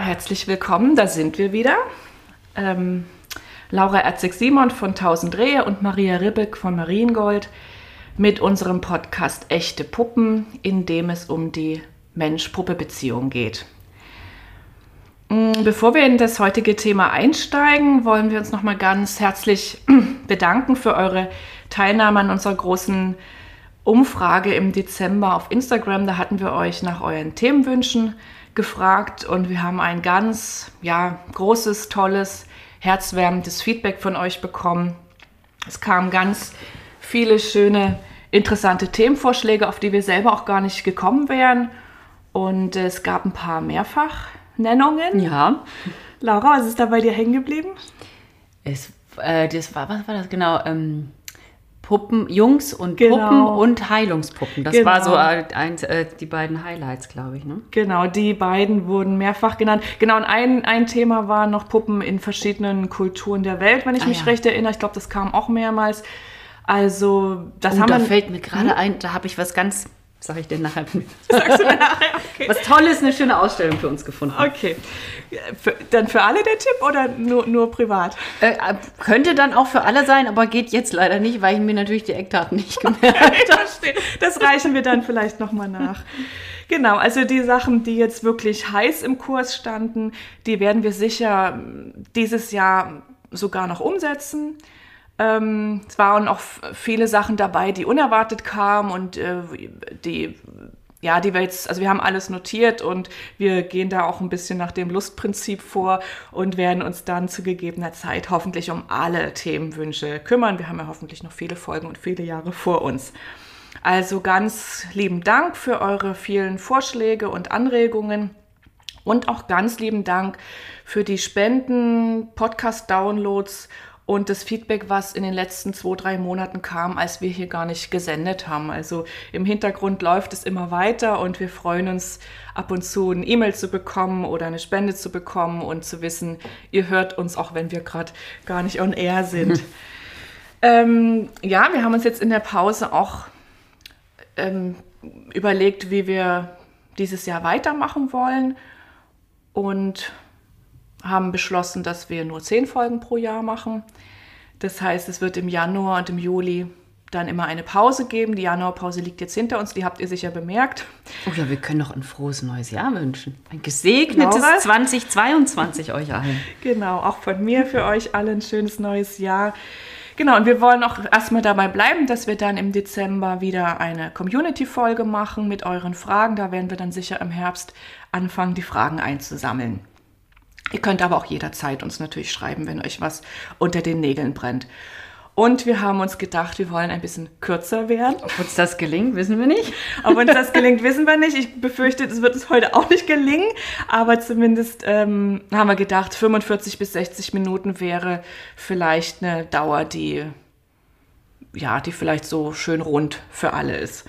Herzlich willkommen, da sind wir wieder. Ähm, Laura Erzig-Simon von 1000 Rehe und Maria Ribbeck von Mariengold mit unserem Podcast Echte Puppen, in dem es um die Mensch-Puppe-Beziehung geht. Mm, bevor wir in das heutige Thema einsteigen, wollen wir uns nochmal ganz herzlich bedanken für eure Teilnahme an unserer großen Umfrage im Dezember auf Instagram. Da hatten wir euch nach euren Themenwünschen gefragt und wir haben ein ganz ja, großes, tolles, herzwärmendes Feedback von euch bekommen. Es kamen ganz viele schöne, interessante Themenvorschläge, auf die wir selber auch gar nicht gekommen wären. Und es gab ein paar Mehrfachnennungen. Ja. Laura, was ist da bei dir hängen geblieben? Es, äh, das war, was war das genau? Ähm, Puppen, Jungs und genau. Puppen und Heilungspuppen. Das genau. war so ein, äh, die beiden Highlights, glaube ich. Ne? Genau, die beiden wurden mehrfach genannt. Genau, und ein, ein Thema war noch Puppen in verschiedenen Kulturen der Welt, wenn ich ah, mich ja. recht erinnere. Ich glaube, das kam auch mehrmals. Also, das oh, haben da wir. fällt mir gerade hm? ein, da habe ich was ganz Sag ich dir nachher. Sagst du mir nachher? Okay. Was Tolles, eine schöne Ausstellung für uns gefunden. Okay. Für, dann für alle der Tipp oder nur, nur privat? Äh, könnte dann auch für alle sein, aber geht jetzt leider nicht, weil ich mir natürlich die Eckdaten nicht gemerkt habe. Okay, das reichen wir dann vielleicht nochmal nach. Genau, also die Sachen, die jetzt wirklich heiß im Kurs standen, die werden wir sicher dieses Jahr sogar noch umsetzen. Ähm, es waren auch viele Sachen dabei, die unerwartet kamen und äh, die, ja, die wir jetzt, also wir haben alles notiert und wir gehen da auch ein bisschen nach dem Lustprinzip vor und werden uns dann zu gegebener Zeit hoffentlich um alle Themenwünsche kümmern. Wir haben ja hoffentlich noch viele Folgen und viele Jahre vor uns. Also ganz lieben Dank für eure vielen Vorschläge und Anregungen. Und auch ganz lieben Dank für die Spenden, Podcast-Downloads und das Feedback, was in den letzten zwei, drei Monaten kam, als wir hier gar nicht gesendet haben. Also im Hintergrund läuft es immer weiter und wir freuen uns ab und zu ein E-Mail zu bekommen oder eine Spende zu bekommen und zu wissen, ihr hört uns, auch wenn wir gerade gar nicht on air sind. ähm, ja, wir haben uns jetzt in der Pause auch ähm, überlegt, wie wir dieses Jahr weitermachen wollen und haben beschlossen, dass wir nur zehn Folgen pro Jahr machen. Das heißt, es wird im Januar und im Juli dann immer eine Pause geben. Die Januarpause liegt jetzt hinter uns, die habt ihr sicher bemerkt. Oh ja, wir können noch ein frohes neues Jahr wünschen. Ein gesegnetes Laura. 2022 euch allen. Genau, auch von mir für euch alle ein schönes neues Jahr. Genau, und wir wollen auch erstmal dabei bleiben, dass wir dann im Dezember wieder eine Community-Folge machen mit euren Fragen. Da werden wir dann sicher im Herbst anfangen, die Fragen einzusammeln. Ihr könnt aber auch jederzeit uns natürlich schreiben, wenn euch was unter den Nägeln brennt. Und wir haben uns gedacht, wir wollen ein bisschen kürzer werden. Ob uns das gelingt, wissen wir nicht. Ob uns das gelingt, wissen wir nicht. Ich befürchte, es wird es heute auch nicht gelingen. Aber zumindest ähm, haben wir gedacht, 45 bis 60 Minuten wäre vielleicht eine Dauer, die, ja, die vielleicht so schön rund für alle ist.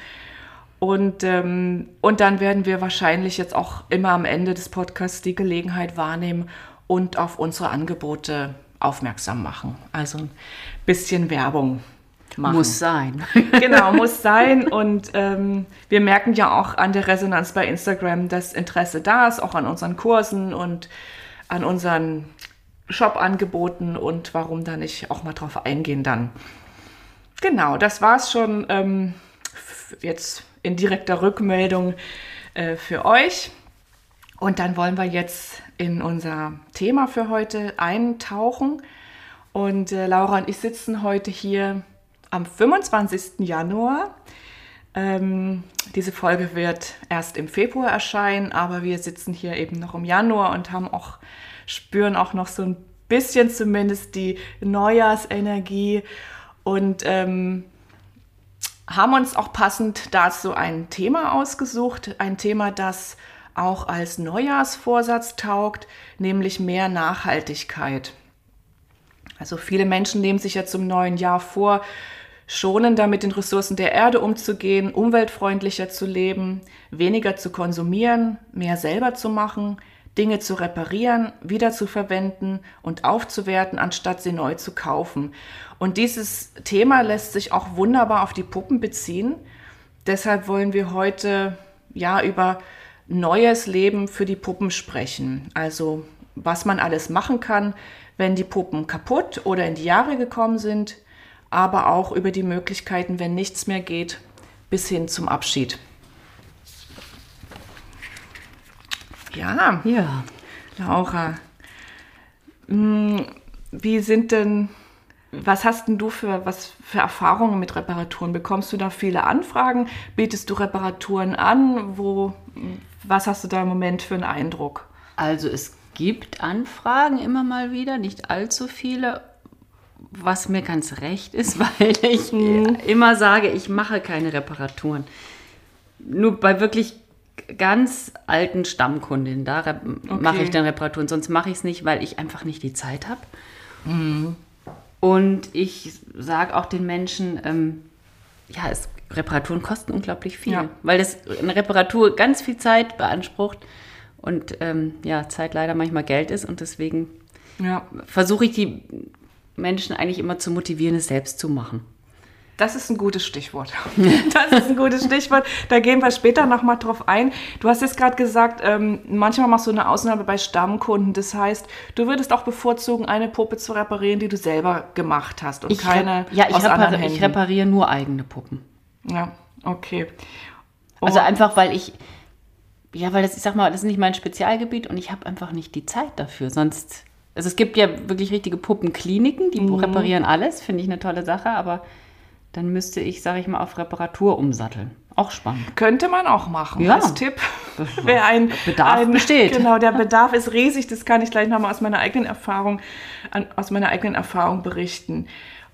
Und, ähm, und dann werden wir wahrscheinlich jetzt auch immer am Ende des Podcasts die Gelegenheit wahrnehmen und auf unsere Angebote aufmerksam machen. Also ein bisschen Werbung machen. Muss sein. genau, muss sein. Und ähm, wir merken ja auch an der Resonanz bei Instagram, dass Interesse da ist, auch an unseren Kursen und an unseren Shop-Angeboten und warum da nicht auch mal drauf eingehen dann. Genau, das war es schon ähm, jetzt in direkter Rückmeldung äh, für euch. Und dann wollen wir jetzt in unser Thema für heute eintauchen. Und äh, Laura und ich sitzen heute hier am 25. Januar. Ähm, diese Folge wird erst im Februar erscheinen, aber wir sitzen hier eben noch im Januar und haben auch, spüren auch noch so ein bisschen zumindest die Neujahrsenergie. Und ähm, haben uns auch passend dazu ein Thema ausgesucht, ein Thema, das auch als Neujahrsvorsatz taugt, nämlich mehr Nachhaltigkeit. Also viele Menschen nehmen sich ja zum neuen Jahr vor, schonender mit den Ressourcen der Erde umzugehen, umweltfreundlicher zu leben, weniger zu konsumieren, mehr selber zu machen, Dinge zu reparieren, wieder zu verwenden und aufzuwerten, anstatt sie neu zu kaufen. Und dieses Thema lässt sich auch wunderbar auf die Puppen beziehen. Deshalb wollen wir heute ja über neues Leben für die Puppen sprechen. Also was man alles machen kann, wenn die Puppen kaputt oder in die Jahre gekommen sind, aber auch über die Möglichkeiten, wenn nichts mehr geht, bis hin zum Abschied. Ja, ja. Laura, hm, wie sind denn, was hast denn du für, was für Erfahrungen mit Reparaturen? Bekommst du da viele Anfragen? Bietest du Reparaturen an? Wo, was hast du da im Moment für einen Eindruck? Also es gibt Anfragen immer mal wieder, nicht allzu viele, was mir ganz recht ist, weil ich mhm. immer sage, ich mache keine Reparaturen. Nur bei wirklich ganz alten Stammkundinnen, da okay. mache ich dann Reparaturen, sonst mache ich es nicht, weil ich einfach nicht die Zeit habe. Mhm. Und ich sage auch den Menschen, ähm, ja, es, Reparaturen kosten unglaublich viel, ja. weil das eine Reparatur ganz viel Zeit beansprucht und ähm, ja, Zeit leider manchmal Geld ist und deswegen ja. versuche ich die Menschen eigentlich immer zu motivieren, es selbst zu machen. Das ist ein gutes Stichwort. Das ist ein gutes Stichwort. Da gehen wir später nochmal drauf ein. Du hast jetzt gerade gesagt, ähm, manchmal machst du eine Ausnahme bei Stammkunden. Das heißt, du würdest auch bevorzugen, eine Puppe zu reparieren, die du selber gemacht hast und ich keine ja, ich aus repari ich repariere nur eigene Puppen. Ja, okay. Oh. Also einfach, weil ich, ja, weil das, ich sag mal, das ist nicht mein Spezialgebiet und ich habe einfach nicht die Zeit dafür. Sonst, also es gibt ja wirklich richtige Puppenkliniken, die mhm. reparieren alles, finde ich eine tolle Sache, aber dann müsste ich, sage ich mal, auf Reparatur umsatteln. Auch spannend. Könnte man auch machen. Ja. Als Tipp. Wer ein Bedarf ein, besteht. Genau, der Bedarf ist riesig. Das kann ich gleich nochmal aus meiner eigenen Erfahrung, aus meiner eigenen Erfahrung berichten.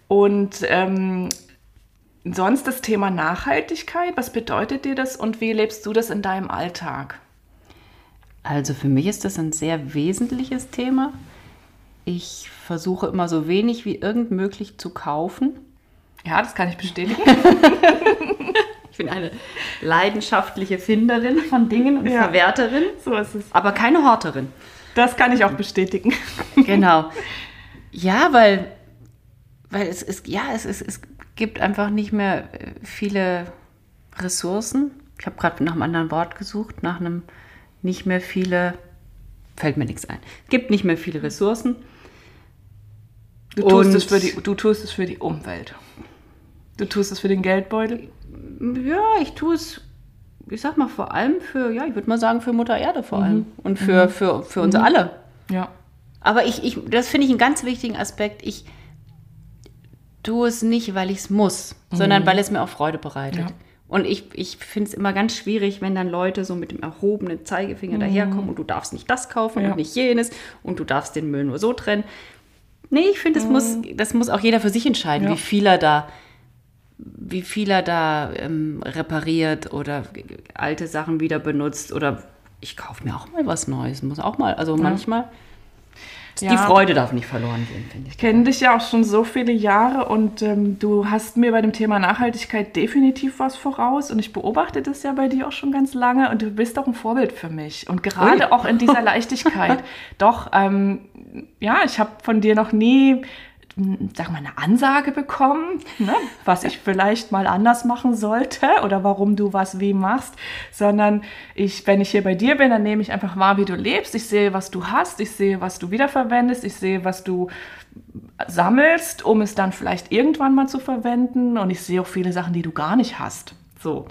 Und ähm, sonst das Thema Nachhaltigkeit. Was bedeutet dir das und wie lebst du das in deinem Alltag? Also für mich ist das ein sehr wesentliches Thema. Ich versuche immer so wenig wie irgend möglich zu kaufen ja, das kann ich bestätigen. ich bin eine leidenschaftliche Finderin von Dingen und ja, Verwerterin. So ist es. Aber keine Horterin. Das kann ich auch bestätigen. genau. Ja, weil, weil es ist, ja, es, ist, es gibt einfach nicht mehr äh, viele Ressourcen. Ich habe gerade nach einem anderen Wort gesucht, nach einem nicht mehr viele, fällt mir nichts ein. Es gibt nicht mehr viele Ressourcen. Du tust, es für die, du tust es für die Umwelt. Du tust es für den Geldbeutel? Ja, ich tue es, ich sag mal, vor allem für, ja, ich würde mal sagen, für Mutter Erde vor allem. Mhm. Und für, mhm. für, für uns mhm. alle. Ja. Aber ich, ich das finde ich einen ganz wichtigen Aspekt. Ich tue es nicht, weil ich es muss, sondern mhm. weil es mir auch Freude bereitet. Ja. Und ich, ich finde es immer ganz schwierig, wenn dann Leute so mit dem erhobenen Zeigefinger mhm. daherkommen und du darfst nicht das kaufen ja. und nicht jenes und du darfst den Müll nur so trennen. Nee, ich finde, das, mhm. muss, das muss auch jeder für sich entscheiden, ja. wie viel er da wie viel er da ähm, repariert oder alte Sachen wieder benutzt oder ich kaufe mir auch mal was Neues. Muss auch mal, also ja. manchmal. Ja. Die Freude darf nicht verloren gehen, finde ich. Ich kenne dich ja auch schon so viele Jahre und ähm, du hast mir bei dem Thema Nachhaltigkeit definitiv was voraus und ich beobachte das ja bei dir auch schon ganz lange und du bist auch ein Vorbild für mich und gerade Ui. auch in dieser Leichtigkeit. Doch, ähm, ja, ich habe von dir noch nie sag mal, eine Ansage bekommen, ne, was ich vielleicht mal anders machen sollte oder warum du was wie machst, sondern ich, wenn ich hier bei dir bin, dann nehme ich einfach wahr, wie du lebst. Ich sehe, was du hast, ich sehe, was du wiederverwendest, ich sehe, was du sammelst, um es dann vielleicht irgendwann mal zu verwenden und ich sehe auch viele Sachen, die du gar nicht hast. So.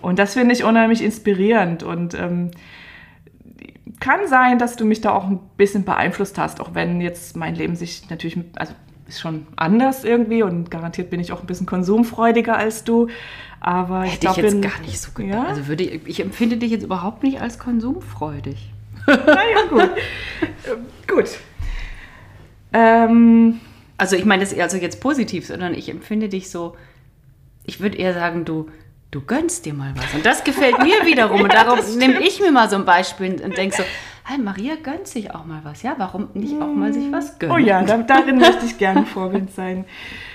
Und das finde ich unheimlich inspirierend und ähm, kann sein, dass du mich da auch ein bisschen beeinflusst hast, auch wenn jetzt mein Leben sich natürlich, also ist schon anders irgendwie und garantiert bin ich auch ein bisschen konsumfreudiger als du. Aber Hätte ich glaube, jetzt gar nicht so gedacht. Ja? Also würde ich, ich empfinde dich jetzt überhaupt nicht als konsumfreudig. Naja, gut. gut. Ähm, also ich meine das eher also jetzt positiv, sondern ich empfinde dich so, ich würde eher sagen, du, du gönnst dir mal was. Und das gefällt mir wiederum. ja, und darauf nehme ich mir mal so ein Beispiel und denke so, hey, Maria gönnt sich auch mal was. Ja, warum nicht auch mal sich was gönnen? Oh ja, darin möchte ich gerne Vorbild sein.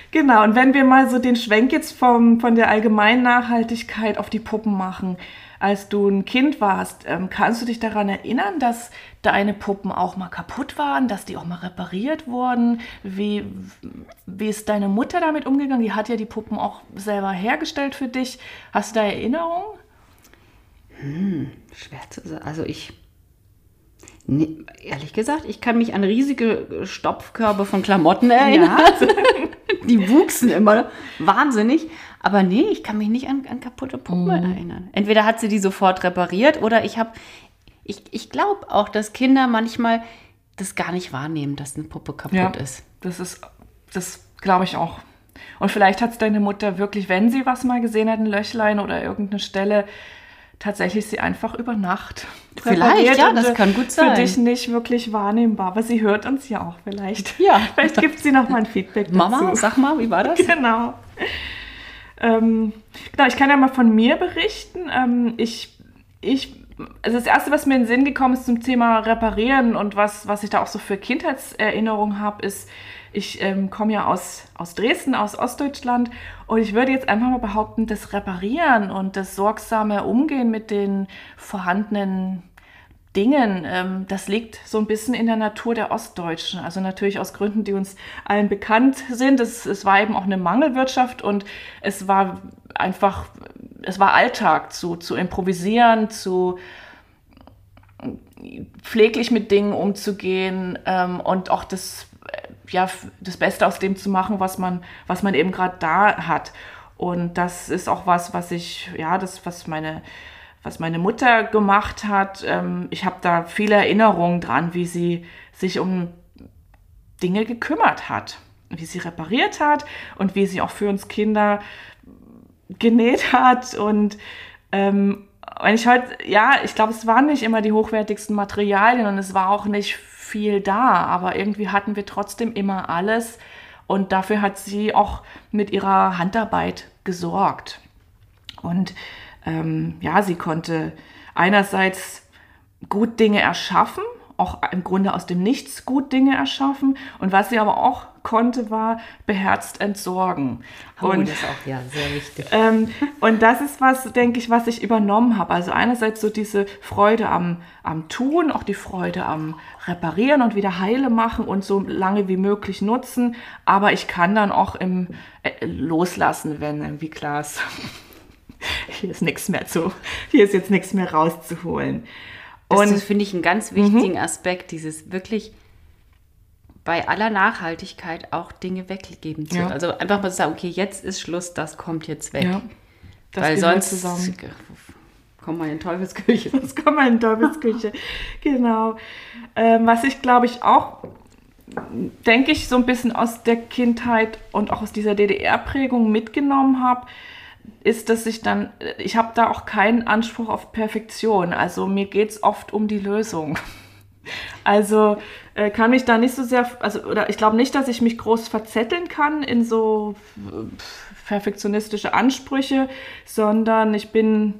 Genau, und wenn wir mal so den Schwenk jetzt vom, von der allgemeinen Nachhaltigkeit auf die Puppen machen. Als du ein Kind warst, ähm, kannst du dich daran erinnern, dass deine Puppen auch mal kaputt waren, dass die auch mal repariert wurden? Wie, wie ist deine Mutter damit umgegangen? Die hat ja die Puppen auch selber hergestellt für dich. Hast du da Erinnerungen? Hm, schwer zu sagen. Also ich, nee, ehrlich gesagt, ich kann mich an riesige Stopfkörbe von Klamotten erinnern. Ja. Die wuchsen immer wahnsinnig. Aber nee, ich kann mich nicht an, an kaputte Puppen mhm. erinnern. Entweder hat sie die sofort repariert oder ich habe, ich, ich glaube auch, dass Kinder manchmal das gar nicht wahrnehmen, dass eine Puppe kaputt ja, ist. Das ist, das glaube ich auch. Und vielleicht hat es deine Mutter wirklich, wenn sie was mal gesehen hat, ein Löchlein oder irgendeine Stelle, tatsächlich sie einfach über Nacht. Vielleicht, ja, das kann gut sein. Für dich nicht wirklich wahrnehmbar, aber sie hört uns ja auch vielleicht. Ja. Vielleicht gibt sie noch mal ein Feedback dazu. Mama, sag mal, wie war das? Genau. Ähm, genau, ich kann ja mal von mir berichten. Ähm, ich, ich, also das Erste, was mir in den Sinn gekommen ist zum Thema Reparieren und was, was ich da auch so für Kindheitserinnerungen habe, ist, ich ähm, komme ja aus, aus Dresden, aus Ostdeutschland und ich würde jetzt einfach mal behaupten, das Reparieren und das sorgsame Umgehen mit den vorhandenen Dingen, ähm, das liegt so ein bisschen in der Natur der Ostdeutschen. Also natürlich aus Gründen, die uns allen bekannt sind. Es, es war eben auch eine Mangelwirtschaft und es war einfach, es war Alltag zu, zu improvisieren, zu pfleglich mit Dingen umzugehen ähm, und auch das, ja, das Beste aus dem zu machen, was man, was man eben gerade da hat. Und das ist auch was, was ich, ja, das, was meine was meine Mutter gemacht hat. Ähm, ich habe da viele Erinnerungen dran, wie sie sich um Dinge gekümmert hat, wie sie repariert hat und wie sie auch für uns Kinder genäht hat. Und ähm, wenn ich heute, ja, ich glaube, es waren nicht immer die hochwertigsten Materialien und es war auch nicht viel da, aber irgendwie hatten wir trotzdem immer alles. Und dafür hat sie auch mit ihrer Handarbeit gesorgt. Und ähm, ja, sie konnte einerseits gut Dinge erschaffen, auch im Grunde aus dem Nichts gut Dinge erschaffen. Und was sie aber auch konnte, war beherzt entsorgen. Oh, und das ist auch ja sehr wichtig. Ähm, und das ist was, denke ich, was ich übernommen habe. Also einerseits so diese Freude am, am Tun, auch die Freude am Reparieren und wieder heile machen und so lange wie möglich nutzen. Aber ich kann dann auch im äh, loslassen, wenn irgendwie klar ist, hier ist nichts mehr zu, hier ist jetzt nichts mehr rauszuholen. Und das finde ich einen ganz wichtigen mhm. Aspekt, dieses wirklich bei aller Nachhaltigkeit auch Dinge weggeben zu. Ja. Also einfach mal sagen, okay, jetzt ist Schluss, das kommt jetzt weg. Ja, Weil sonst zusammen. kommt man in Teufelsküche. Das kommt man in Teufelsküche. genau. Ähm, was ich glaube ich auch denke ich, so ein bisschen aus der Kindheit und auch aus dieser DDR-Prägung mitgenommen habe, ist, dass ich dann, ich habe da auch keinen Anspruch auf Perfektion. Also mir geht es oft um die Lösung. Also äh, kann mich da nicht so sehr, also oder ich glaube nicht, dass ich mich groß verzetteln kann in so perfektionistische Ansprüche, sondern ich bin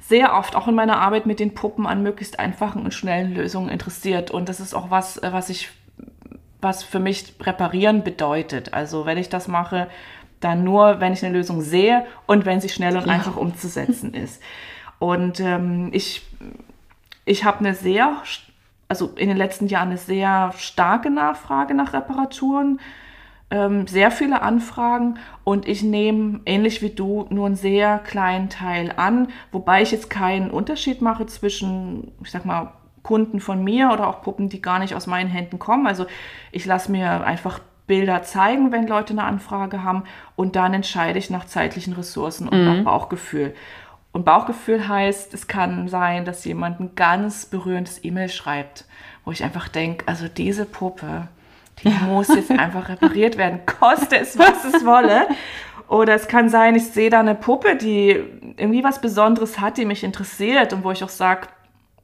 sehr oft auch in meiner Arbeit mit den Puppen an möglichst einfachen und schnellen Lösungen interessiert. Und das ist auch was, äh, was ich, was für mich reparieren bedeutet. Also wenn ich das mache, dann nur, wenn ich eine Lösung sehe und wenn sie schnell und ja. einfach umzusetzen ist. Und ähm, ich, ich habe eine sehr, also in den letzten Jahren eine sehr starke Nachfrage nach Reparaturen, ähm, sehr viele Anfragen und ich nehme, ähnlich wie du, nur einen sehr kleinen Teil an, wobei ich jetzt keinen Unterschied mache zwischen, ich sag mal, Kunden von mir oder auch Puppen, die gar nicht aus meinen Händen kommen. Also ich lasse mir einfach Bilder zeigen, wenn Leute eine Anfrage haben und dann entscheide ich nach zeitlichen Ressourcen und mhm. nach Bauchgefühl. Und Bauchgefühl heißt, es kann sein, dass jemand ein ganz berührendes E-Mail schreibt, wo ich einfach denke, also diese Puppe, die muss jetzt einfach repariert werden, koste es, was es wolle. Oder es kann sein, ich sehe da eine Puppe, die irgendwie was Besonderes hat, die mich interessiert und wo ich auch sage,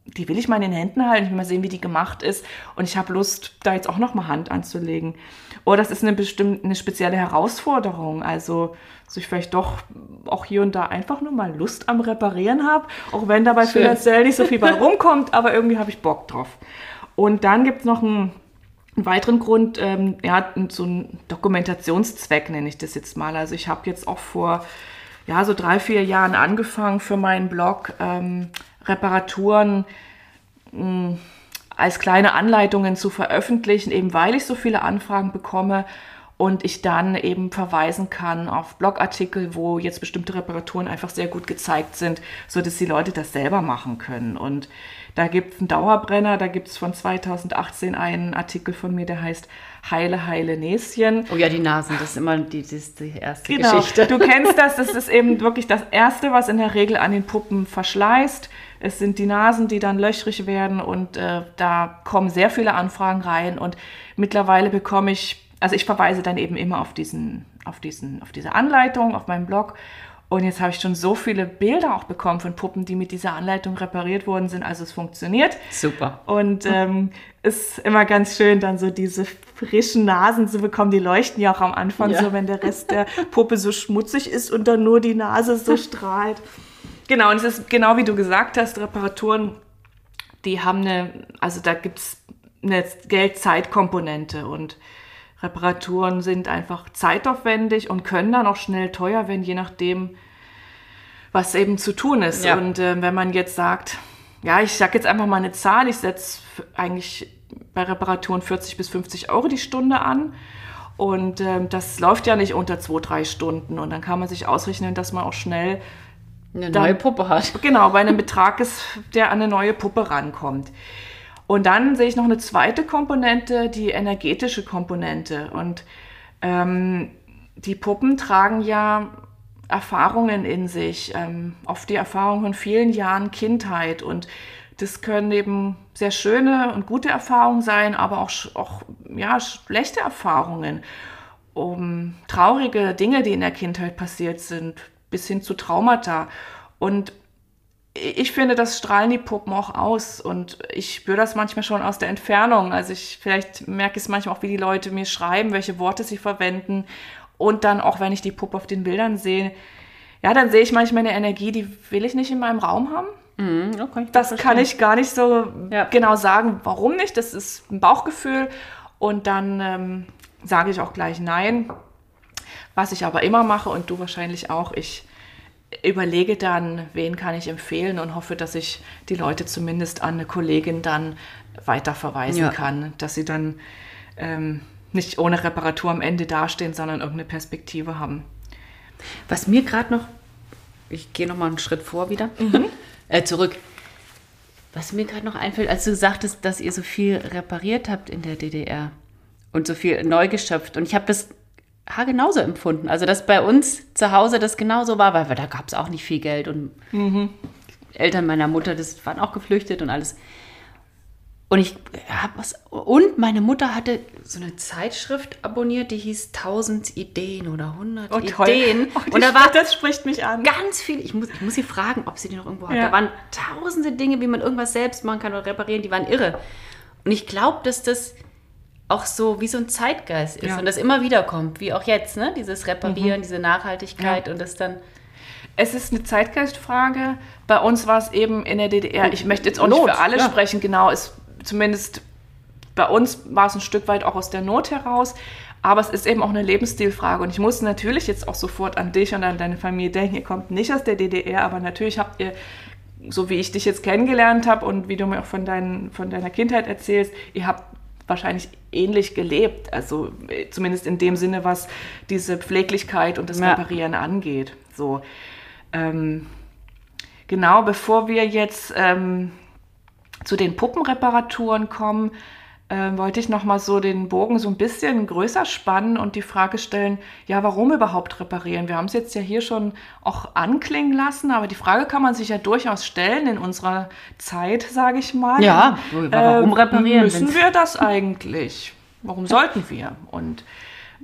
die will ich mal in den Händen halten, ich will mal sehen, wie die gemacht ist und ich habe Lust, da jetzt auch noch mal Hand anzulegen. Oder das ist eine bestimmte, eine spezielle Herausforderung, also dass ich vielleicht doch auch hier und da einfach nur mal Lust am Reparieren habe, auch wenn dabei Schön. finanziell nicht so viel bei rumkommt, aber irgendwie habe ich Bock drauf. Und dann gibt es noch einen, einen, weiteren Grund, ähm, ja, so einen Dokumentationszweck nenne ich das jetzt mal. Also ich habe jetzt auch vor ja, so drei, vier Jahren angefangen für meinen Blog ähm, Reparaturen mh, mm, als kleine Anleitungen zu veröffentlichen, eben weil ich so viele Anfragen bekomme und ich dann eben verweisen kann auf Blogartikel, wo jetzt bestimmte Reparaturen einfach sehr gut gezeigt sind, so dass die Leute das selber machen können. Und da gibt es einen Dauerbrenner, da gibt es von 2018 einen Artikel von mir, der heißt Heile, Heile Näschen. Oh ja, die Nasen, das ist immer die, die, die erste genau. Geschichte. Du kennst das, das ist eben wirklich das Erste, was in der Regel an den Puppen verschleißt. Es sind die Nasen, die dann löchrig werden und äh, da kommen sehr viele Anfragen rein und mittlerweile bekomme ich also ich verweise dann eben immer auf diesen, auf diesen, auf diese Anleitung auf meinem Blog. Und jetzt habe ich schon so viele Bilder auch bekommen von Puppen, die mit dieser Anleitung repariert worden sind. Also es funktioniert. Super. Und ähm, ist immer ganz schön, dann so diese frischen Nasen zu bekommen. Die leuchten ja auch am Anfang ja. so, wenn der Rest der Puppe so schmutzig ist und dann nur die Nase so strahlt. Genau, und es ist genau wie du gesagt hast, Reparaturen, die haben eine, also da gibt es eine Geld-Zeit-Komponente und Reparaturen sind einfach zeitaufwendig und können dann auch schnell teuer werden, je nachdem, was eben zu tun ist. Ja. Und äh, wenn man jetzt sagt, ja, ich sage jetzt einfach mal eine Zahl, ich setze eigentlich bei Reparaturen 40 bis 50 Euro die Stunde an. Und äh, das läuft ja nicht unter zwei, drei Stunden. Und dann kann man sich ausrechnen, dass man auch schnell eine neue Puppe hat. Genau, bei einem Betrag ist, der an eine neue Puppe rankommt. Und dann sehe ich noch eine zweite Komponente, die energetische Komponente. Und ähm, die Puppen tragen ja Erfahrungen in sich, ähm, oft die Erfahrung von vielen Jahren Kindheit. Und das können eben sehr schöne und gute Erfahrungen sein, aber auch, auch ja, schlechte Erfahrungen. Um traurige Dinge, die in der Kindheit passiert sind, bis hin zu Traumata. Und ich finde, das strahlen die Puppen auch aus und ich spüre das manchmal schon aus der Entfernung. Also ich vielleicht merke es manchmal auch, wie die Leute mir schreiben, welche Worte sie verwenden und dann auch, wenn ich die Puppe auf den Bildern sehe, ja, dann sehe ich manchmal eine Energie, die will ich nicht in meinem Raum haben. Mhm, okay, das verstehen. kann ich gar nicht so ja. genau sagen, warum nicht. Das ist ein Bauchgefühl und dann ähm, sage ich auch gleich nein. Was ich aber immer mache und du wahrscheinlich auch, ich überlege dann, wen kann ich empfehlen und hoffe, dass ich die Leute zumindest an eine Kollegin dann weiterverweisen ja. kann, dass sie dann ähm, nicht ohne Reparatur am Ende dastehen, sondern irgendeine Perspektive haben. Was mir gerade noch, ich gehe noch mal einen Schritt vor wieder, mhm. äh, zurück. Was mir gerade noch einfällt, als du sagtest, dass ihr so viel repariert habt in der DDR und so viel neu geschöpft. Und ich habe das genauso empfunden. Also, dass bei uns zu Hause das genauso war, weil da gab es auch nicht viel Geld und mhm. Eltern meiner Mutter, das waren auch geflüchtet und alles. Und ich habe was. Und meine Mutter hatte so eine Zeitschrift abonniert, die hieß 1000 Ideen oder 100 oh, Ideen. Oh, und da war das spricht mich an. Ganz viel. Ich muss, ich muss sie fragen, ob sie die noch irgendwo hat. Ja. Da waren tausende Dinge, wie man irgendwas selbst machen kann oder reparieren. Die waren irre. Und ich glaube, dass das auch so wie so ein Zeitgeist ist ja. und das immer wieder kommt, wie auch jetzt, ne? Dieses Reparieren, mhm. diese Nachhaltigkeit ja. und das dann. Es ist eine Zeitgeistfrage. Bei uns war es eben in der DDR, ich möchte jetzt auch Not, nicht für alle ja. sprechen, genau, ist zumindest bei uns war es ein Stück weit auch aus der Not heraus. Aber es ist eben auch eine Lebensstilfrage. Und ich muss natürlich jetzt auch sofort an dich und an deine Familie denken. Ihr kommt nicht aus der DDR, aber natürlich habt ihr, so wie ich dich jetzt kennengelernt habe und wie du mir auch von, dein, von deiner Kindheit erzählst, ihr habt wahrscheinlich ähnlich gelebt. Also äh, zumindest in dem Sinne, was diese Pfleglichkeit und das ja. Reparieren angeht. So, ähm, genau, bevor wir jetzt ähm, zu den Puppenreparaturen kommen, äh, wollte ich noch mal so den Bogen so ein bisschen größer spannen und die Frage stellen, ja, warum überhaupt reparieren? Wir haben es jetzt ja hier schon auch anklingen lassen, aber die Frage kann man sich ja durchaus stellen in unserer Zeit, sage ich mal. Ja, warum äh, reparieren? Müssen wir das eigentlich? Warum sollten wir? Und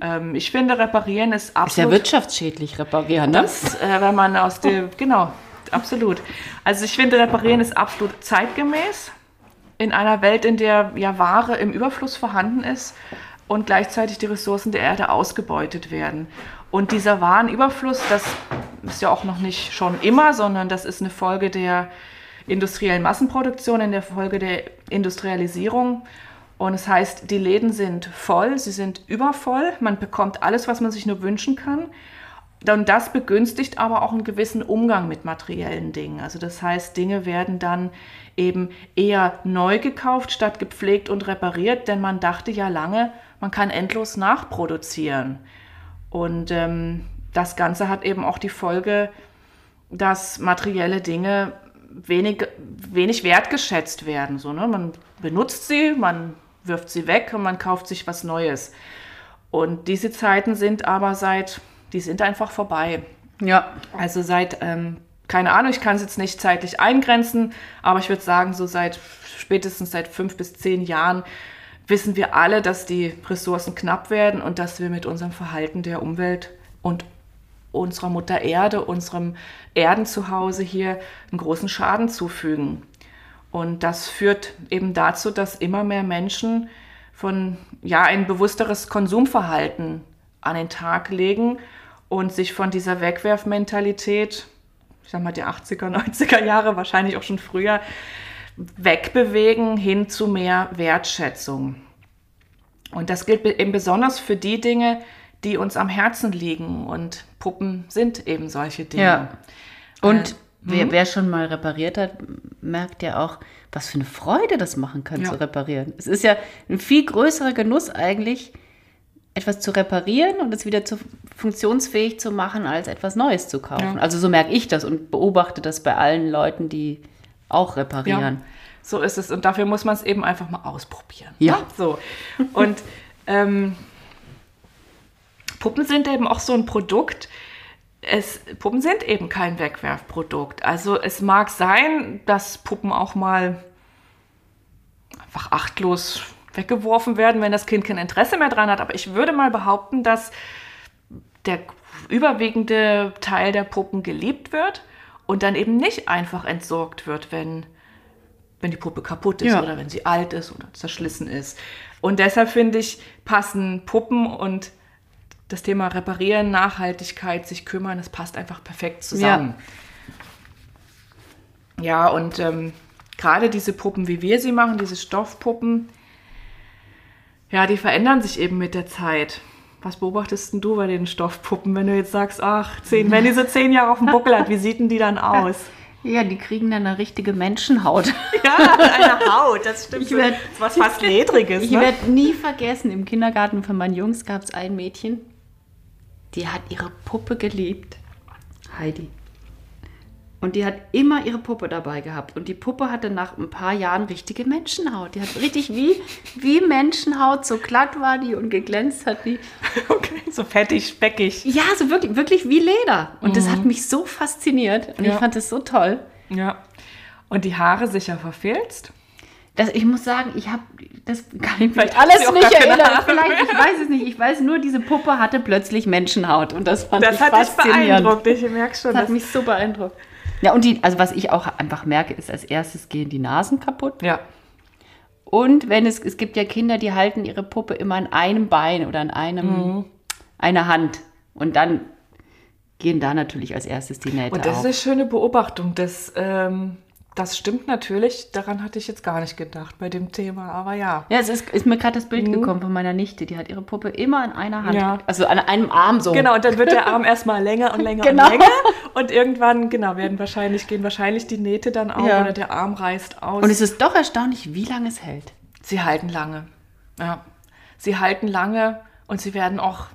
ähm, ich finde, reparieren ist absolut... Ist ja wirtschaftsschädlich, reparieren, ne? Das, äh, wenn man aus dem... genau, absolut. Also ich finde, reparieren ist absolut zeitgemäß in einer Welt, in der ja Ware im Überfluss vorhanden ist und gleichzeitig die Ressourcen der Erde ausgebeutet werden. Und dieser Warenüberfluss, das ist ja auch noch nicht schon immer, sondern das ist eine Folge der industriellen Massenproduktion, in der Folge der Industrialisierung. Und es das heißt, die Läden sind voll, sie sind übervoll, man bekommt alles, was man sich nur wünschen kann. Und das begünstigt aber auch einen gewissen Umgang mit materiellen Dingen. Also das heißt, Dinge werden dann eben eher neu gekauft statt gepflegt und repariert, denn man dachte ja lange, man kann endlos nachproduzieren. Und ähm, das Ganze hat eben auch die Folge, dass materielle Dinge wenig, wenig wertgeschätzt werden. So, ne? Man benutzt sie, man wirft sie weg und man kauft sich was Neues. Und diese Zeiten sind aber seit, die sind einfach vorbei. Ja. Also seit, ähm, keine Ahnung, ich kann es jetzt nicht zeitlich eingrenzen, aber ich würde sagen, so seit spätestens seit fünf bis zehn Jahren wissen wir alle, dass die Ressourcen knapp werden und dass wir mit unserem Verhalten der Umwelt und unserer Mutter Erde, unserem Erdenzuhause hier einen großen Schaden zufügen. Und das führt eben dazu, dass immer mehr Menschen von ja ein bewussteres Konsumverhalten an den Tag legen und sich von dieser Wegwerfmentalität, ich sag mal die 80er, 90er Jahre, wahrscheinlich auch schon früher, wegbewegen hin zu mehr Wertschätzung. Und das gilt eben besonders für die Dinge, die uns am Herzen liegen. Und Puppen sind eben solche Dinge. Ja. Und äh, wer, hm? wer, schon mal repariert hat, merkt ja auch, was für eine Freude das machen kann, ja. zu reparieren. Es ist ja ein viel größerer Genuss eigentlich, etwas zu reparieren und es wieder zu, funktionsfähig zu machen, als etwas Neues zu kaufen. Ja. Also so merke ich das und beobachte das bei allen Leuten, die auch reparieren. Ja, so ist es. Und dafür muss man es eben einfach mal ausprobieren. Ja. So. Und ähm, Puppen sind eben auch so ein Produkt. Es, Puppen sind eben kein Wegwerfprodukt. Also es mag sein, dass Puppen auch mal einfach achtlos weggeworfen werden, wenn das Kind kein Interesse mehr dran hat. Aber ich würde mal behaupten, dass der überwiegende Teil der Puppen geliebt wird und dann eben nicht einfach entsorgt wird, wenn, wenn die Puppe kaputt ist ja. oder wenn sie alt ist oder zerschlissen ist. Und deshalb finde ich, passen Puppen und das Thema Reparieren, Nachhaltigkeit, sich kümmern, das passt einfach perfekt zusammen. Ja, ja und ähm, gerade diese Puppen, wie wir sie machen, diese Stoffpuppen, ja, die verändern sich eben mit der Zeit. Was beobachtest du bei den Stoffpuppen, wenn du jetzt sagst, ach, zehn, wenn diese zehn Jahre auf dem Buckel hat, wie sieht denn die dann aus? Ja, die kriegen dann eine richtige Menschenhaut. Ja, eine Haut, das stimmt. Ich werd, was fast Ledriges. Ich ne? werde nie vergessen, im Kindergarten von meinen Jungs gab es ein Mädchen, die hat ihre Puppe geliebt. Heidi. Und die hat immer ihre Puppe dabei gehabt. Und die Puppe hatte nach ein paar Jahren richtige Menschenhaut. Die hat richtig wie, wie Menschenhaut, so glatt war die und geglänzt hat die. Okay, so fettig, speckig. Ja, so wirklich, wirklich wie Leder. Und mhm. das hat mhm. mich so fasziniert. Und ja. ich fand das so toll. Ja. Und die Haare sicher verfilzt? Das, ich muss sagen, ich habe das kann ich vielleicht alles nicht erinnern. Vielleicht, ich weiß es nicht. Ich weiß nur, diese Puppe hatte plötzlich Menschenhaut und das fand das ich hat faszinierend. Dich beeindruckt. Ich merke schon. Das hat mich so beeindruckt. Ja, und die, also was ich auch einfach merke, ist als erstes gehen die Nasen kaputt. Ja. Und wenn es, es gibt ja Kinder, die halten ihre Puppe immer an einem Bein oder an einem, mhm. einer Hand. Und dann gehen da natürlich als erstes die Nähte Und das auf. ist eine schöne Beobachtung. Das ähm, das stimmt natürlich, daran hatte ich jetzt gar nicht gedacht bei dem Thema, aber ja. Ja, es ist, ist mir gerade das Bild mhm. gekommen von meiner Nichte, die hat ihre Puppe immer in einer Hand, ja. also an einem Arm so. Genau, und dann wird der Arm erstmal länger und länger genau. und länger und irgendwann, genau, werden wahrscheinlich, gehen wahrscheinlich die Nähte dann auf ja. oder der Arm reißt aus. Und es ist doch erstaunlich, wie lange es hält. Sie halten lange, ja. Sie halten lange und sie werden auch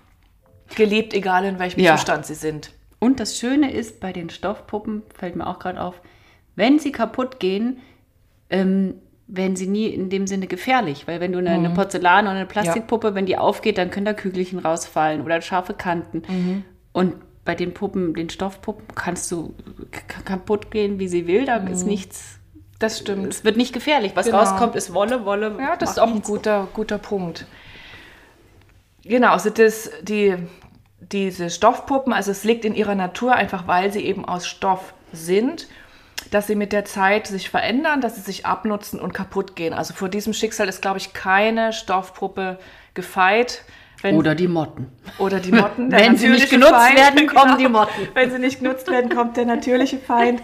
geliebt, egal in welchem ja. Zustand sie sind. Und das Schöne ist, bei den Stoffpuppen, fällt mir auch gerade auf, wenn sie kaputt gehen, ähm, werden sie nie in dem Sinne gefährlich. Weil wenn du eine, mhm. eine Porzellan- oder eine Plastikpuppe, ja. wenn die aufgeht, dann können da Kügelchen rausfallen oder scharfe Kanten. Mhm. Und bei den Puppen, den Stoffpuppen, kannst du kaputt gehen, wie sie will. Da mhm. ist nichts. Das stimmt. Es wird nicht gefährlich. Was genau. rauskommt, ist Wolle, Wolle. Ja, das ist auch ein guter, guter Punkt. Genau, also das, die, diese Stoffpuppen, also es liegt in ihrer Natur einfach, weil sie eben aus Stoff sind dass sie mit der Zeit sich verändern, dass sie sich abnutzen und kaputt gehen. Also vor diesem Schicksal ist, glaube ich, keine Stoffpuppe gefeit. Wenn, oder die Motten. Oder die Motten. Wenn sie nicht genutzt Feind, werden, kommen genau. die Motten. Wenn sie nicht genutzt werden, kommt der natürliche Feind.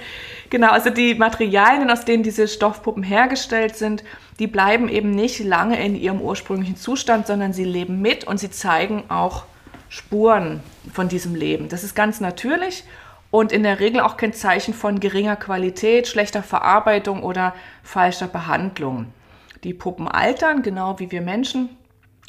Genau, also die Materialien, aus denen diese Stoffpuppen hergestellt sind, die bleiben eben nicht lange in ihrem ursprünglichen Zustand, sondern sie leben mit und sie zeigen auch Spuren von diesem Leben. Das ist ganz natürlich und in der Regel auch kein Zeichen von geringer Qualität, schlechter Verarbeitung oder falscher Behandlung. Die Puppen altern, genau wie wir Menschen.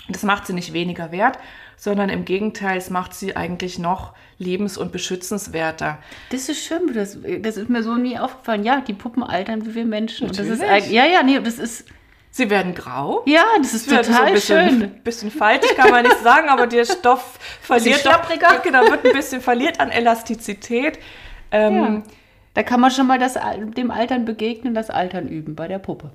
Das macht sie nicht weniger wert, sondern im Gegenteil, es macht sie eigentlich noch lebens- und beschützenswerter. Das ist schön, das, das ist mir so nie aufgefallen. Ja, die Puppen altern wie wir Menschen. Und das ist ja, ja, nee, das ist, Sie werden grau. ja, das ist wird so total ein bisschen, schön. bisschen faltig, kann man nicht sagen, aber der Stoff verliert doch, genau, wird ein bisschen verliert an Elastizität. Ähm, Ja. Da kann man schon mal das, dem Altern begegnen, das Altern üben bei der Puppe.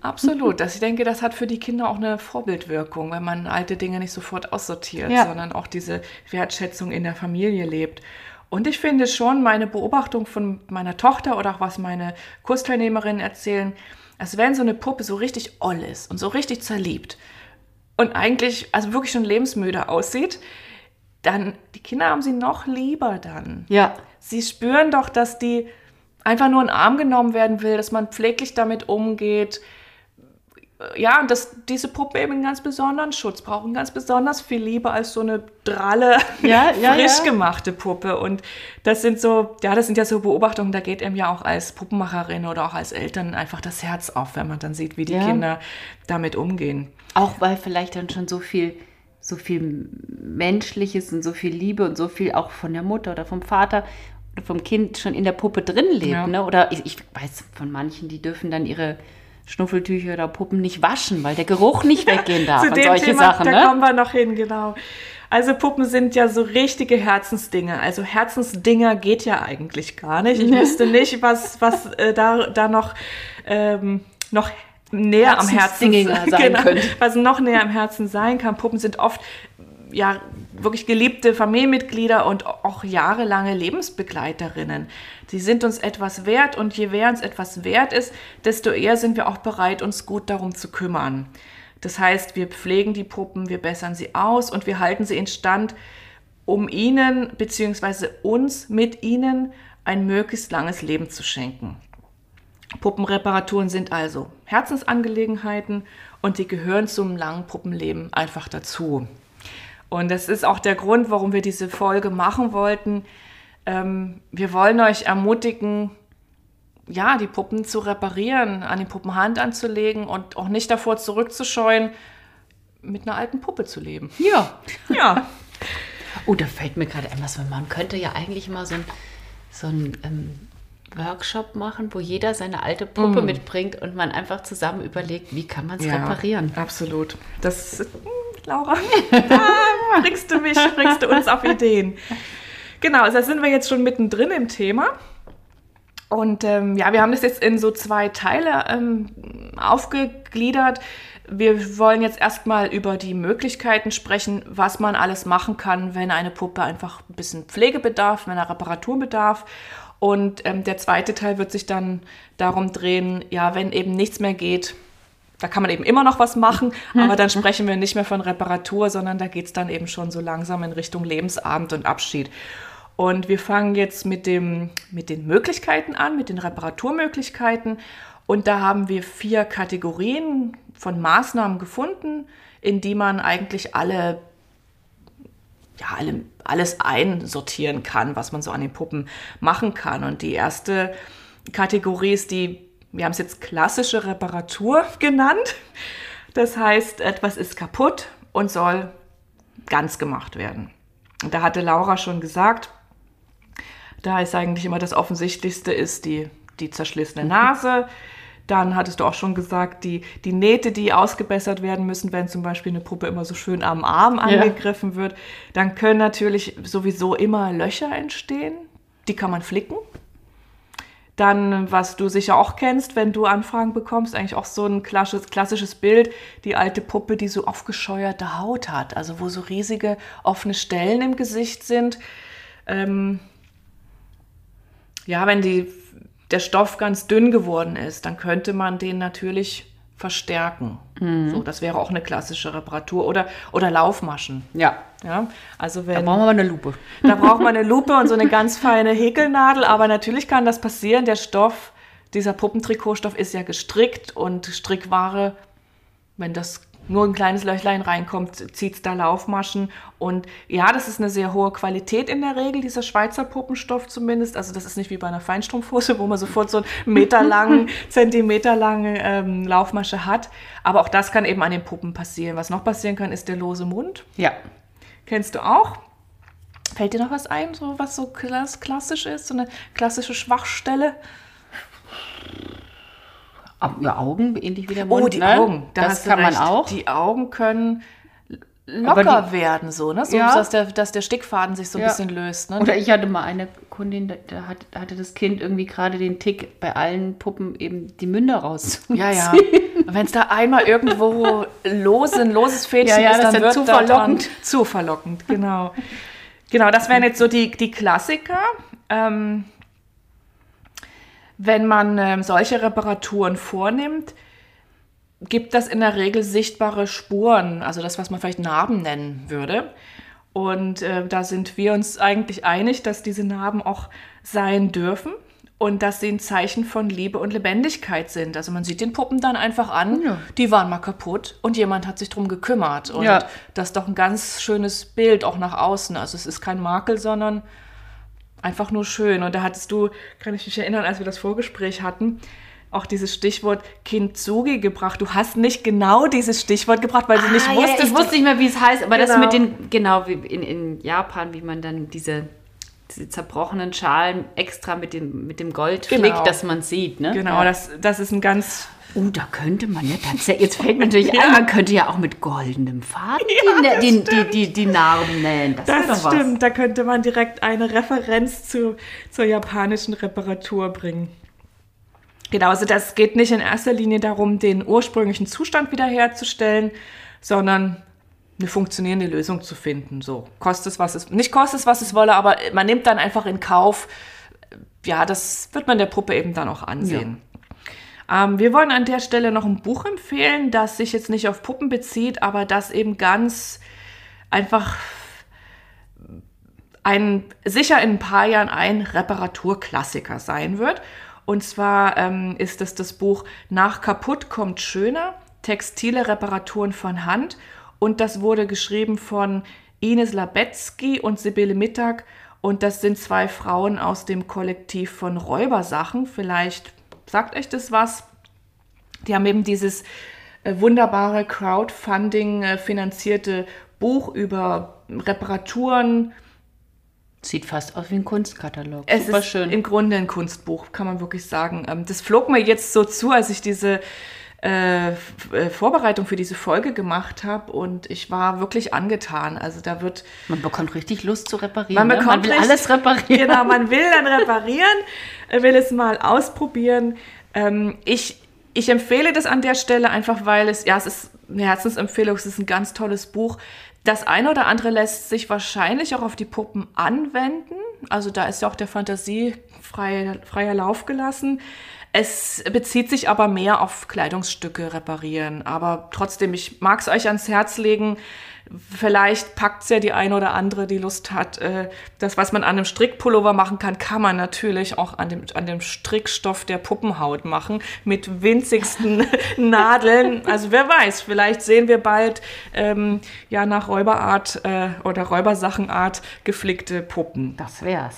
Absolut. Das, ich denke, das hat für die Kinder auch eine Vorbildwirkung, wenn man alte Dinge nicht sofort aussortiert, Ja. sondern auch diese Wertschätzung in der Familie lebt. Und ich finde schon, meine Beobachtung von meiner Tochter oder auch was meine Kursteilnehmerinnen erzählen, als wenn so eine Puppe so richtig oll ist und so richtig zerliebt und eigentlich also wirklich schon lebensmüde aussieht, dann die Kinder haben sie noch lieber dann. Ja. Sie spüren doch, dass die einfach nur in den Arm genommen werden will, dass man pfleglich damit umgeht. Ja, und dass diese Puppe eben einen ganz besonderen Schutz braucht, und ganz besonders viel Liebe als so eine dralle, Ja, ja, frisch ja. gemachte Puppe. Und das sind so, ja, das sind ja so Beobachtungen, da geht einem ja auch als Puppenmacherin oder auch als Eltern einfach das Herz auf, wenn man dann sieht, wie die. Kinder damit umgehen. Auch weil vielleicht dann schon so viel, so viel Menschliches und so viel Liebe und so viel auch von der Mutter oder vom Vater oder vom Kind schon in der Puppe drin lebt. Ne? Oder ich, ich weiß von manchen, die dürfen dann ihre Schnuffeltücher oder Puppen nicht waschen, weil der Geruch nicht weggehen darf Zu und dem solche Thema, Sachen. da Ne? kommen wir noch hin, genau. Also Puppen sind ja so richtige Herzensdinge. Also Herzensdinger geht ja eigentlich gar nicht. Ich wüsste nicht, was, was äh, da, da noch, ähm, noch näher am Herzen Herzensdinge sein könnte. was noch näher am Herzen sein kann. Puppen sind oft ja wirklich geliebte Familienmitglieder und auch jahrelange Lebensbegleiterinnen. Sie sind uns etwas wert und je mehr uns etwas wert ist, desto eher sind wir auch bereit, uns gut darum zu kümmern. Das heißt, wir pflegen die Puppen, wir bessern sie aus und wir halten sie instand, um ihnen bzw. uns mit ihnen ein möglichst langes Leben zu schenken. Puppenreparaturen sind also Herzensangelegenheiten und die gehören zum langen Puppenleben einfach dazu. Und das ist auch der Grund, warum wir diese Folge machen wollten. Ähm, wir wollen euch ermutigen, ja, die Puppen zu reparieren, an die Puppen Hand anzulegen und auch nicht davor zurückzuscheuen, mit einer alten Puppe zu leben. Ja. Ja, Oh, da fällt mir gerade ein, was man könnte ja eigentlich mal so ein, so ein ähm, Workshop machen, wo jeder seine alte Puppe mitbringt und man einfach zusammen überlegt, wie kann man es ja reparieren. Absolut. Das, hm, Laura, da bringst du mich, bringst du uns auf Ideen. Genau, also da sind wir jetzt schon mittendrin im Thema. Und ähm, ja, wir haben das jetzt in so zwei Teile ähm, aufgegliedert. Wir wollen jetzt erstmal über die Möglichkeiten sprechen, was man alles machen kann, wenn eine Puppe einfach ein bisschen Pflege bedarf, wenn er Reparatur bedarf. Und ähm, der zweite Teil wird sich dann darum drehen, ja, wenn eben nichts mehr geht, da kann man eben immer noch was machen, aber dann sprechen wir nicht mehr von Reparatur, sondern da geht es dann eben schon so langsam in Richtung Lebensabend und Abschied. Und wir fangen jetzt mit, dem, mit den Möglichkeiten an, mit den Reparaturmöglichkeiten. Und da haben wir vier Kategorien von Maßnahmen gefunden, in die man eigentlich alle, ja, alle, alles einsortieren kann, was man so an den Puppen machen kann. Und die erste Kategorie ist die, wir haben es jetzt klassische Reparatur genannt. Das heißt, etwas ist kaputt und soll ganz gemacht werden. Und da hatte Laura schon gesagt, da ist eigentlich immer das Offensichtlichste ist die, die zerschlissene Nase. Dann hattest du auch schon gesagt, die, die Nähte, die ausgebessert werden müssen, wenn zum Beispiel eine Puppe immer so schön am Arm angegriffen wird. Dann können natürlich sowieso immer Löcher entstehen. Die kann man flicken. Dann, was du sicher auch kennst, wenn du Anfragen bekommst, eigentlich auch so ein klassisches, klassisches Bild, die alte Puppe, die so aufgescheuerte Haut hat, also wo so riesige offene Stellen im Gesicht sind. Ähm, ja, wenn die, der Stoff ganz dünn geworden ist, dann könnte man den natürlich verstärken. So, das wäre auch eine klassische Reparatur. Oder, oder Laufmaschen. Ja, Ja, also da wenn, brauchen wir mal eine Lupe. da braucht man eine Lupe und so eine ganz feine Häkelnadel, aber natürlich kann das passieren. Der Stoff, dieser Puppentrikotstoff ist ja gestrickt und Strickware, wenn das nur ein kleines Löchlein reinkommt, zieht es da Laufmaschen. Und ja, das ist eine sehr hohe Qualität in der Regel, dieser Schweizer Puppenstoff zumindest. Also das ist nicht wie bei einer Feinstrumpfhose, wo man sofort so einen meterlangen, zentimeterlange ähm, Laufmasche hat. Aber auch das kann eben an den Puppen passieren. Was noch passieren kann, ist der lose Mund. Ja. Kennst du auch? Fällt dir noch was ein, so was so klassisch ist, so eine klassische Schwachstelle? Ja, Augen, ähnlich wie der Mund. Oh, die ne? Augen. Da das kann recht. man auch. Die Augen können locker die, werden, so, ne? So, ja. dass, der, dass der Stickfaden sich so ein ja. bisschen löst. Ne? Oder ich hatte mal eine Kundin, da, hat, hatte das Kind irgendwie gerade den Tick, bei allen Puppen eben die Münder rauszuziehen. Ja, ja. Wenn es da einmal irgendwo lose, ein loses Fädchen ja, ja, ist, dann, wird zu verlockend. Zu verlockend, genau. genau, das wären jetzt so die, die Klassiker. Ähm, wenn man ähm, solche Reparaturen vornimmt, gibt das in der Regel sichtbare Spuren, also das, was man vielleicht Narben nennen würde. Und äh, da sind wir uns eigentlich einig, dass diese Narben auch sein dürfen und dass sie ein Zeichen von Liebe und Lebendigkeit sind. Also man sieht den Puppen dann einfach an, Ja. die waren mal kaputt und jemand hat sich drum gekümmert. Und Ja. das ist doch ein ganz schönes Bild auch nach außen. Also es ist kein Makel, sondern einfach nur schön. Und da hattest du, kann ich mich erinnern, als wir das Vorgespräch hatten, auch dieses Stichwort Kintsugi gebracht. Du hast nicht genau dieses Stichwort gebracht, weil du nicht Ah, ja, wusstest. ich wusste nicht mehr, wie es heißt, aber das Genau. mit den, genau, wie in, in Japan, wie man dann diese, diese zerbrochenen Schalen extra mit dem, mit dem Gold Genau. dass man sieht, ne? Genau, Ja. das, das ist ein ganz Oh, da könnte man ja tatsächlich, jetzt fällt mir natürlich ein, man könnte ja auch mit goldenem Faden Ja, die, die, die, die, Narben nähen. Das, Das stimmt, da könnte man direkt eine Referenz zu, zur japanischen Reparatur bringen. Genau, also das geht nicht in erster Linie darum, den ursprünglichen Zustand wiederherzustellen, sondern eine funktionierende Lösung zu finden. So, kostet es, was es, nicht kostet es, was es wolle, aber man nimmt dann einfach in Kauf, ja, das wird man der Puppe eben dann auch ansehen. Ähm, wir wollen an der Stelle noch ein Buch empfehlen, das sich jetzt nicht auf Puppen bezieht, aber das eben ganz einfach ein, sicher in ein paar Jahren ein Reparaturklassiker sein wird. Und zwar ähm, ist es das Buch Nach kaputt kommt schöner, textile Reparaturen von Hand. Und das wurde geschrieben von Ines Labetzky und Sibylle Mittag. Und das sind zwei Frauen aus dem Kollektiv von Räubersachen. Vielleicht sagt euch das was. Die haben eben dieses äh, wunderbare Crowdfunding äh, finanzierte Buch über Reparaturen. Sieht fast aus wie ein Kunstkatalog. Es Super ist schön. im Grunde ein Kunstbuch, kann man wirklich sagen. Ähm, das flog mir jetzt so zu, als ich diese äh, äh, Vorbereitung für diese Folge gemacht habe und ich war wirklich angetan. Also da wird man bekommt richtig Lust zu reparieren. man ne? bekommt man will alles reparieren. Genau, man will dann reparieren, äh, will es mal ausprobieren. Ähm, ich, ich empfehle das an der Stelle einfach, weil es, ja, es ist eine Herzensempfehlung, es ist ein ganz tolles Buch. Das eine oder andere lässt sich wahrscheinlich auch auf die Puppen anwenden. Also da ist ja auch der Fantasie frei, freier Lauf gelassen. Es bezieht sich aber mehr auf Kleidungsstücke reparieren. Aber trotzdem, ich mag es euch ans Herz legen. Vielleicht packt es ja die eine oder andere, die Lust hat. Äh, das, was man an einem Strickpullover machen kann, kann man natürlich auch an dem, an dem Strickstoff der Puppenhaut machen. Mit winzigsten Nadeln. Also wer weiß, vielleicht sehen wir bald ähm, ja nach Räuberart äh, oder Räubersachenart geflickte Puppen. Das wär's.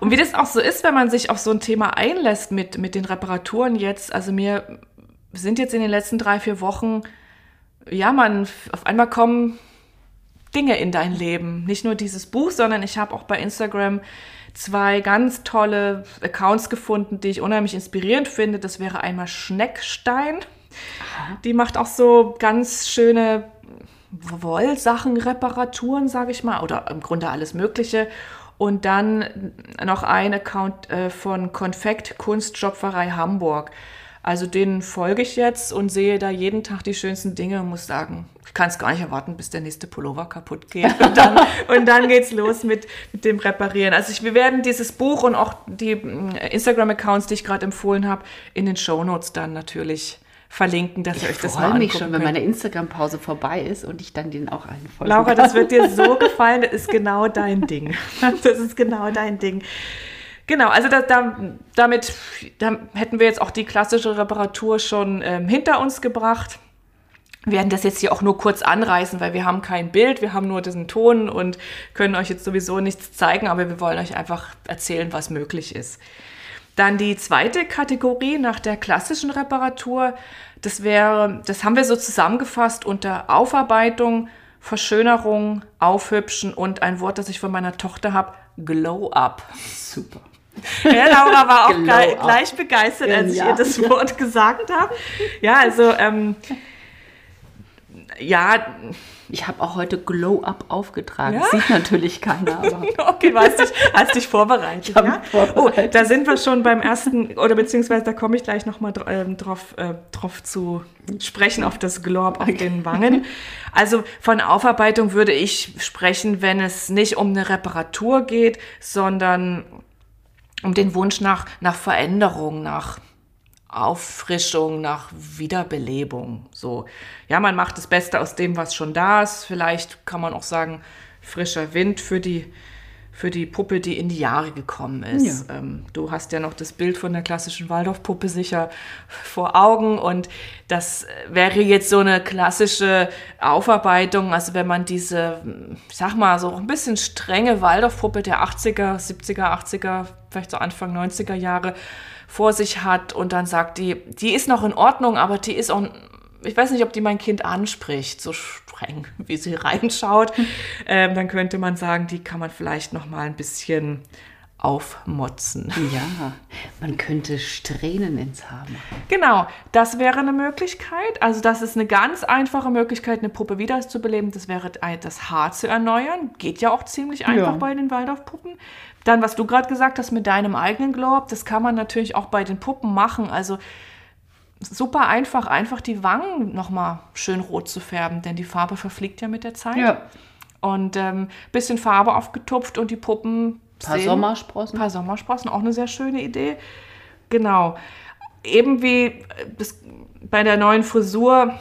Und wie das auch so ist, wenn man sich auf so ein Thema einlässt mit, mit den Reparaturen jetzt, also mir sind jetzt in den letzten drei, vier Wochen, ja, man, auf einmal kommen Dinge in dein Leben. Nicht nur dieses Buch, sondern ich habe auch bei Instagram zwei ganz tolle Accounts gefunden, die ich unheimlich inspirierend finde. Das wäre einmal Schneckstein. Die macht auch so ganz schöne Wollsachen-Reparaturen, sage ich mal, oder im Grunde alles Mögliche. Und dann noch ein Account äh, von Konfekt Kunstschopferei Hamburg. Also denen folge ich jetzt und sehe da jeden Tag die schönsten Dinge und muss sagen, ich kann es gar nicht erwarten, bis der nächste Pullover kaputt geht. Und dann, und dann geht's los mit, mit dem Reparieren. Also ich, wir werden dieses Buch und auch die mm, Instagram-Accounts, die ich gerade empfohlen habe, in den Shownotes dann natürlich verlinken, dass ihr euch Ich das mal freue mich angucken schon, wenn meine Instagram-Pause vorbei ist und ich dann den auch einfolgen Laura, kann. das wird dir so gefallen, das ist genau dein Ding. Das ist genau dein Ding. Genau, also da, da, damit da hätten wir jetzt auch die klassische Reparatur schon ähm, hinter uns gebracht. werden das jetzt hier auch nur kurz anreißen, weil wir haben kein Bild, wir haben nur diesen Ton und können euch jetzt sowieso nichts zeigen, aber wir wollen euch einfach erzählen, was möglich ist. Dann die zweite Kategorie nach der klassischen Reparatur, das wäre, das haben wir so zusammengefasst unter Aufarbeitung, Verschönerung, Aufhübschen und ein Wort, das ich von meiner Tochter habe, Glow Up. Super. Ja, Laura war auch Glow gleich, up. gleich begeistert, als ich ihr das Wort gesagt habe. Ja, also ähm, ja, Ich habe auch heute Glow Up aufgetragen. Ja? Sieht natürlich keiner, aber Okay, du hast dich, hast dich vorbereitet. ja? vorbereitet. Oh, da sind wir schon beim ersten, oder beziehungsweise da komme ich gleich nochmal ähm, drauf, äh, drauf zu sprechen, auf das Glob auf den Wangen. Also von Aufarbeitung würde ich sprechen, wenn es nicht um eine Reparatur geht, sondern um den Wunsch nach, nach Veränderung, nach Auffrischung, nach Wiederbelebung. So, ja, man macht das Beste aus dem, was schon da ist. Vielleicht kann man auch sagen, frischer Wind für die, für die Puppe, die in die Jahre gekommen ist. Ja. Ähm, du hast ja noch das Bild von der klassischen Waldorfpuppe sicher vor Augen und das wäre jetzt so eine klassische Aufarbeitung. Also wenn man diese, sag mal, so ein bisschen strenge Waldorfpuppe der 80er, 70er, 80er, vielleicht so Anfang 90er Jahre vor sich hat und dann sagt die, die ist noch in Ordnung, aber die ist auch, ich weiß nicht, ob die mein Kind anspricht, so streng, wie sie reinschaut, ähm, dann könnte man sagen, die kann man vielleicht noch mal ein bisschen aufmotzen. ja, man könnte Strähnen ins Haar machen. Genau, das wäre eine Möglichkeit. Also das ist eine ganz einfache Möglichkeit, eine Puppe wiederzubeleben. Das wäre das Haar zu erneuern. Geht ja auch ziemlich einfach Ja. bei den Waldorfpuppen. Dann, was du gerade gesagt hast mit deinem eigenen Glob, das kann man natürlich auch bei den Puppen machen. Also super einfach, einfach die Wangen nochmal schön rot zu färben, denn die Farbe verfliegt ja mit der Zeit. Ja. Und ähm, bisschen Farbe aufgetupft und die Puppen. Paar sehen- Sommersprossen. Paar Sommersprossen, auch eine sehr schöne Idee. Genau. Eben wie äh, das, bei der neuen Frisur,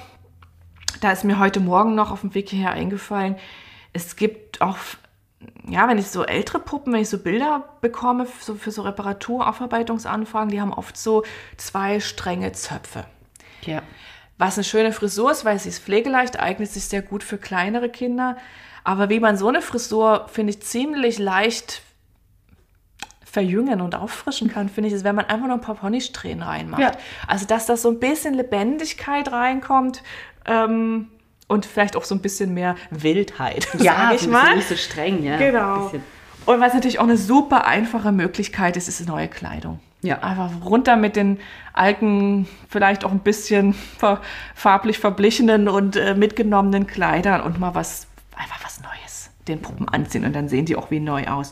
da ist mir heute Morgen noch auf dem Weg hierher eingefallen, es gibt auch, ja, wenn ich so ältere Puppen, wenn ich so Bilder bekomme so für so Reparatur, Aufarbeitungsanfragen, die haben oft so zwei strenge Zöpfe. Ja. Was eine schöne Frisur ist, weil sie ist pflegeleicht, eignet sich sehr gut für kleinere Kinder. Aber wie man so eine Frisur, finde ich, ziemlich leicht verjüngen und auffrischen kann, finde ich, ist, wenn man einfach nur ein paar Ponysträhnen reinmacht. Ja. Also, dass da so ein bisschen Lebendigkeit reinkommt ähm, und vielleicht auch so ein bisschen mehr Wildheit, Ja, sage ich mal. nicht so streng, ja. Genau. Und was natürlich auch eine super einfache Möglichkeit ist, ist neue Kleidung. Ja. Einfach runter mit den alten, vielleicht auch ein bisschen ver farblich verblichenen und äh, mitgenommenen Kleidern und mal was, einfach was Neues den Puppen anziehen und dann sehen die auch wie neu aus.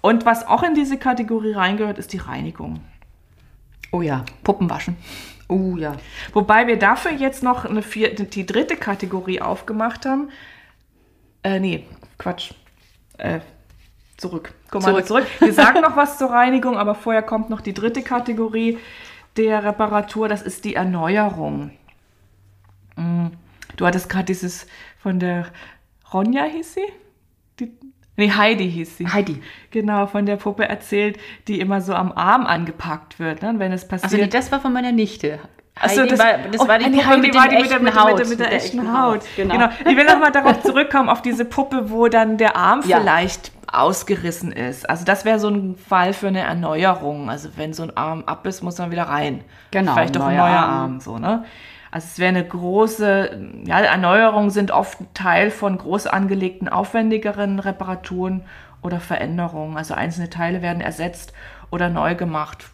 Und was auch in diese Kategorie reingehört, ist die Reinigung. Oh ja. Puppen waschen. Oh ja. Wobei wir dafür jetzt noch eine vier, die dritte Kategorie aufgemacht haben. Äh, nee, Quatsch. Äh, zurück. Komm mal Zurück. zurück. Wir sagen noch was zur Reinigung, aber vorher kommt noch die dritte Kategorie der Reparatur. Das ist die Erneuerung. Mm, Du hattest gerade dieses von der Ronja hieß sie? Die, nee, Heidi hieß sie. Heidi. Genau, von der Puppe erzählt, die immer so am Arm angepackt wird, ne? wenn es passiert. Also nee, das war von meiner Nichte. Ach so, Heidi das, war, das oh, war die nee, Puppe Heidi mit, war die mit der, echten mit, Haut. mit, der, mit der echten Haut. Genau. Genau. Ich will nochmal darauf zurückkommen, auf diese Puppe, wo dann der Arm Ja. vielleicht ausgerissen ist. Also das wäre so ein Fall für eine Erneuerung. Also wenn so ein Arm ab ist, muss man wieder rein. Genau, Vielleicht doch ein neuer neuer Arm. Arm. so, ne? Also es wäre eine große, ja, Erneuerungen sind oft Teil von groß angelegten, aufwendigeren Reparaturen oder Veränderungen. Also einzelne Teile werden ersetzt oder neu gemacht.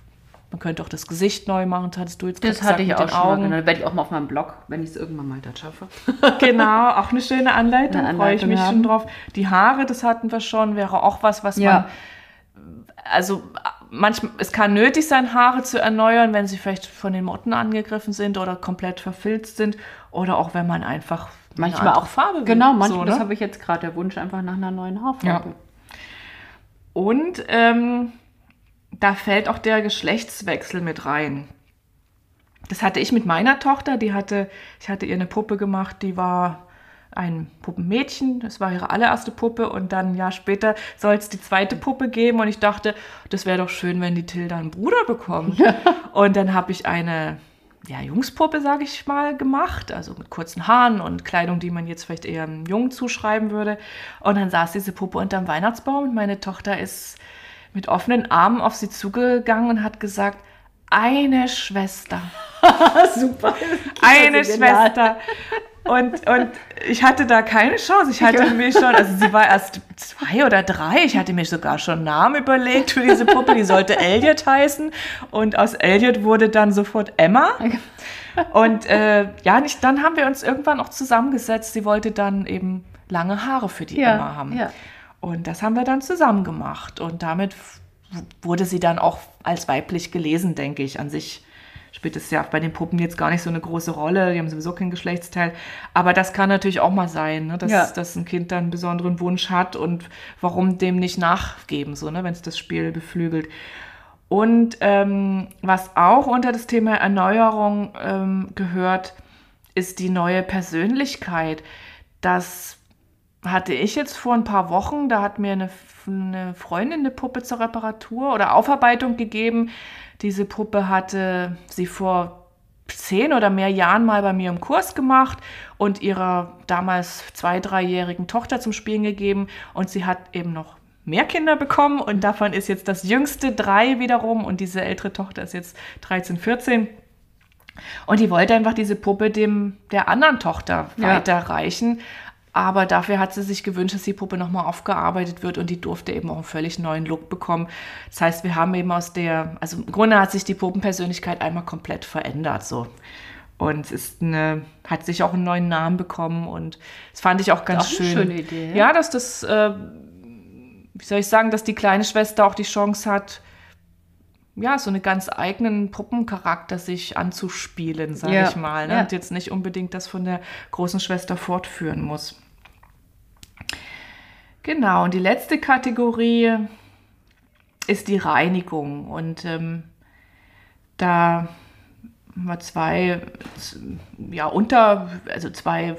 Man könnte auch das Gesicht neu machen, das hattest du jetzt Das hatte ich auch schon den mal. Augen. Genau, werde ich auch mal auf meinem Blog, wenn ich es irgendwann mal da schaffe. Genau, auch eine schöne Anleitung, Eine freue ich Anleitung mich haben. schon drauf. Die Haare, das hatten wir schon, wäre auch was, was Ja. man, also manchmal, es kann nötig sein, Haare zu erneuern, wenn sie vielleicht von den Motten angegriffen sind oder komplett verfilzt sind oder auch wenn man einfach Manchmal auch Farbe will. Genau, manchmal, so, das ne? habe ich jetzt gerade, der Wunsch einfach nach einer neuen Haarfarbe. Und ähm, da fällt auch der Geschlechtswechsel mit rein. Das hatte ich mit meiner Tochter, die hatte, ich hatte ihr eine Puppe gemacht, die war ein Puppenmädchen, das war ihre allererste Puppe und dann ein Jahr später soll es die zweite Puppe geben und ich dachte, das wäre doch schön, wenn die Tilda einen Bruder bekommt. Und dann habe ich eine ja, Jungspuppe, sage ich mal, gemacht, also mit kurzen Haaren und Kleidung, die man jetzt vielleicht eher einem Jungen zuschreiben würde. Und dann saß diese Puppe unterm Weihnachtsbaum und meine Tochter ist mit offenen Armen auf sie zugegangen und hat gesagt, eine Schwester. Super. Eine Schwester. Und, und ich hatte da keine Chance. Ich hatte mir schon, also sie war erst zwei oder drei. Ich hatte mir sogar schon einen Namen überlegt für diese Puppe. Die sollte Elliot heißen. Und aus Elliot wurde dann sofort Emma. Und äh, ja, nicht, dann haben wir uns irgendwann auch zusammengesetzt. Sie wollte dann eben lange Haare für die Ja, Emma haben. ja. Und das haben wir dann zusammen gemacht. Und damit wurde sie dann auch als weiblich gelesen, denke ich. An sich spielt es ja bei den Puppen jetzt gar nicht so eine große Rolle. Die haben sowieso kein Geschlechtsteil. Aber das kann natürlich auch mal sein, ne? dass, Ja. dass ein Kind dann einen besonderen Wunsch hat und warum dem nicht nachgeben, so, ne? wenn es das Spiel beflügelt. Und ähm, was auch unter das Thema Erneuerung ähm, gehört, ist die neue Persönlichkeit. Das hatte ich jetzt vor ein paar Wochen, da hat mir eine, eine Freundin eine Puppe zur Reparatur oder Aufarbeitung gegeben. Diese Puppe hatte sie vor zehn oder mehr Jahren mal bei mir im Kurs gemacht und ihrer damals zwei, dreijährigen Tochter zum Spielen gegeben und sie hat eben noch mehr Kinder bekommen und davon ist jetzt das jüngste drei wiederum und diese ältere Tochter ist jetzt 13, 14. Und die wollte einfach diese Puppe dem der anderen Tochter Ja. weiterreichen. Aber dafür hat sie sich gewünscht, dass die Puppe nochmal aufgearbeitet wird und die durfte eben auch einen völlig neuen Look bekommen. Das heißt, wir haben eben aus der, also im Grunde hat sich die Puppenpersönlichkeit einmal komplett verändert so. Und es ist eine, hat sich auch einen neuen Namen bekommen und das fand ich auch ganz Auch eine schön. schöne Idee, ja. Ja, dass das, äh, wie soll ich sagen, dass die kleine Schwester auch die Chance hat, ja, so einen ganz eigenen Puppencharakter sich anzuspielen, sage Ja, ich mal. Ne? ja. Und jetzt nicht unbedingt das von der großen Schwester fortführen muss. Genau, und die letzte Kategorie ist die Reinigung. Und ähm, da haben wir zwei, ja, unter, also zwei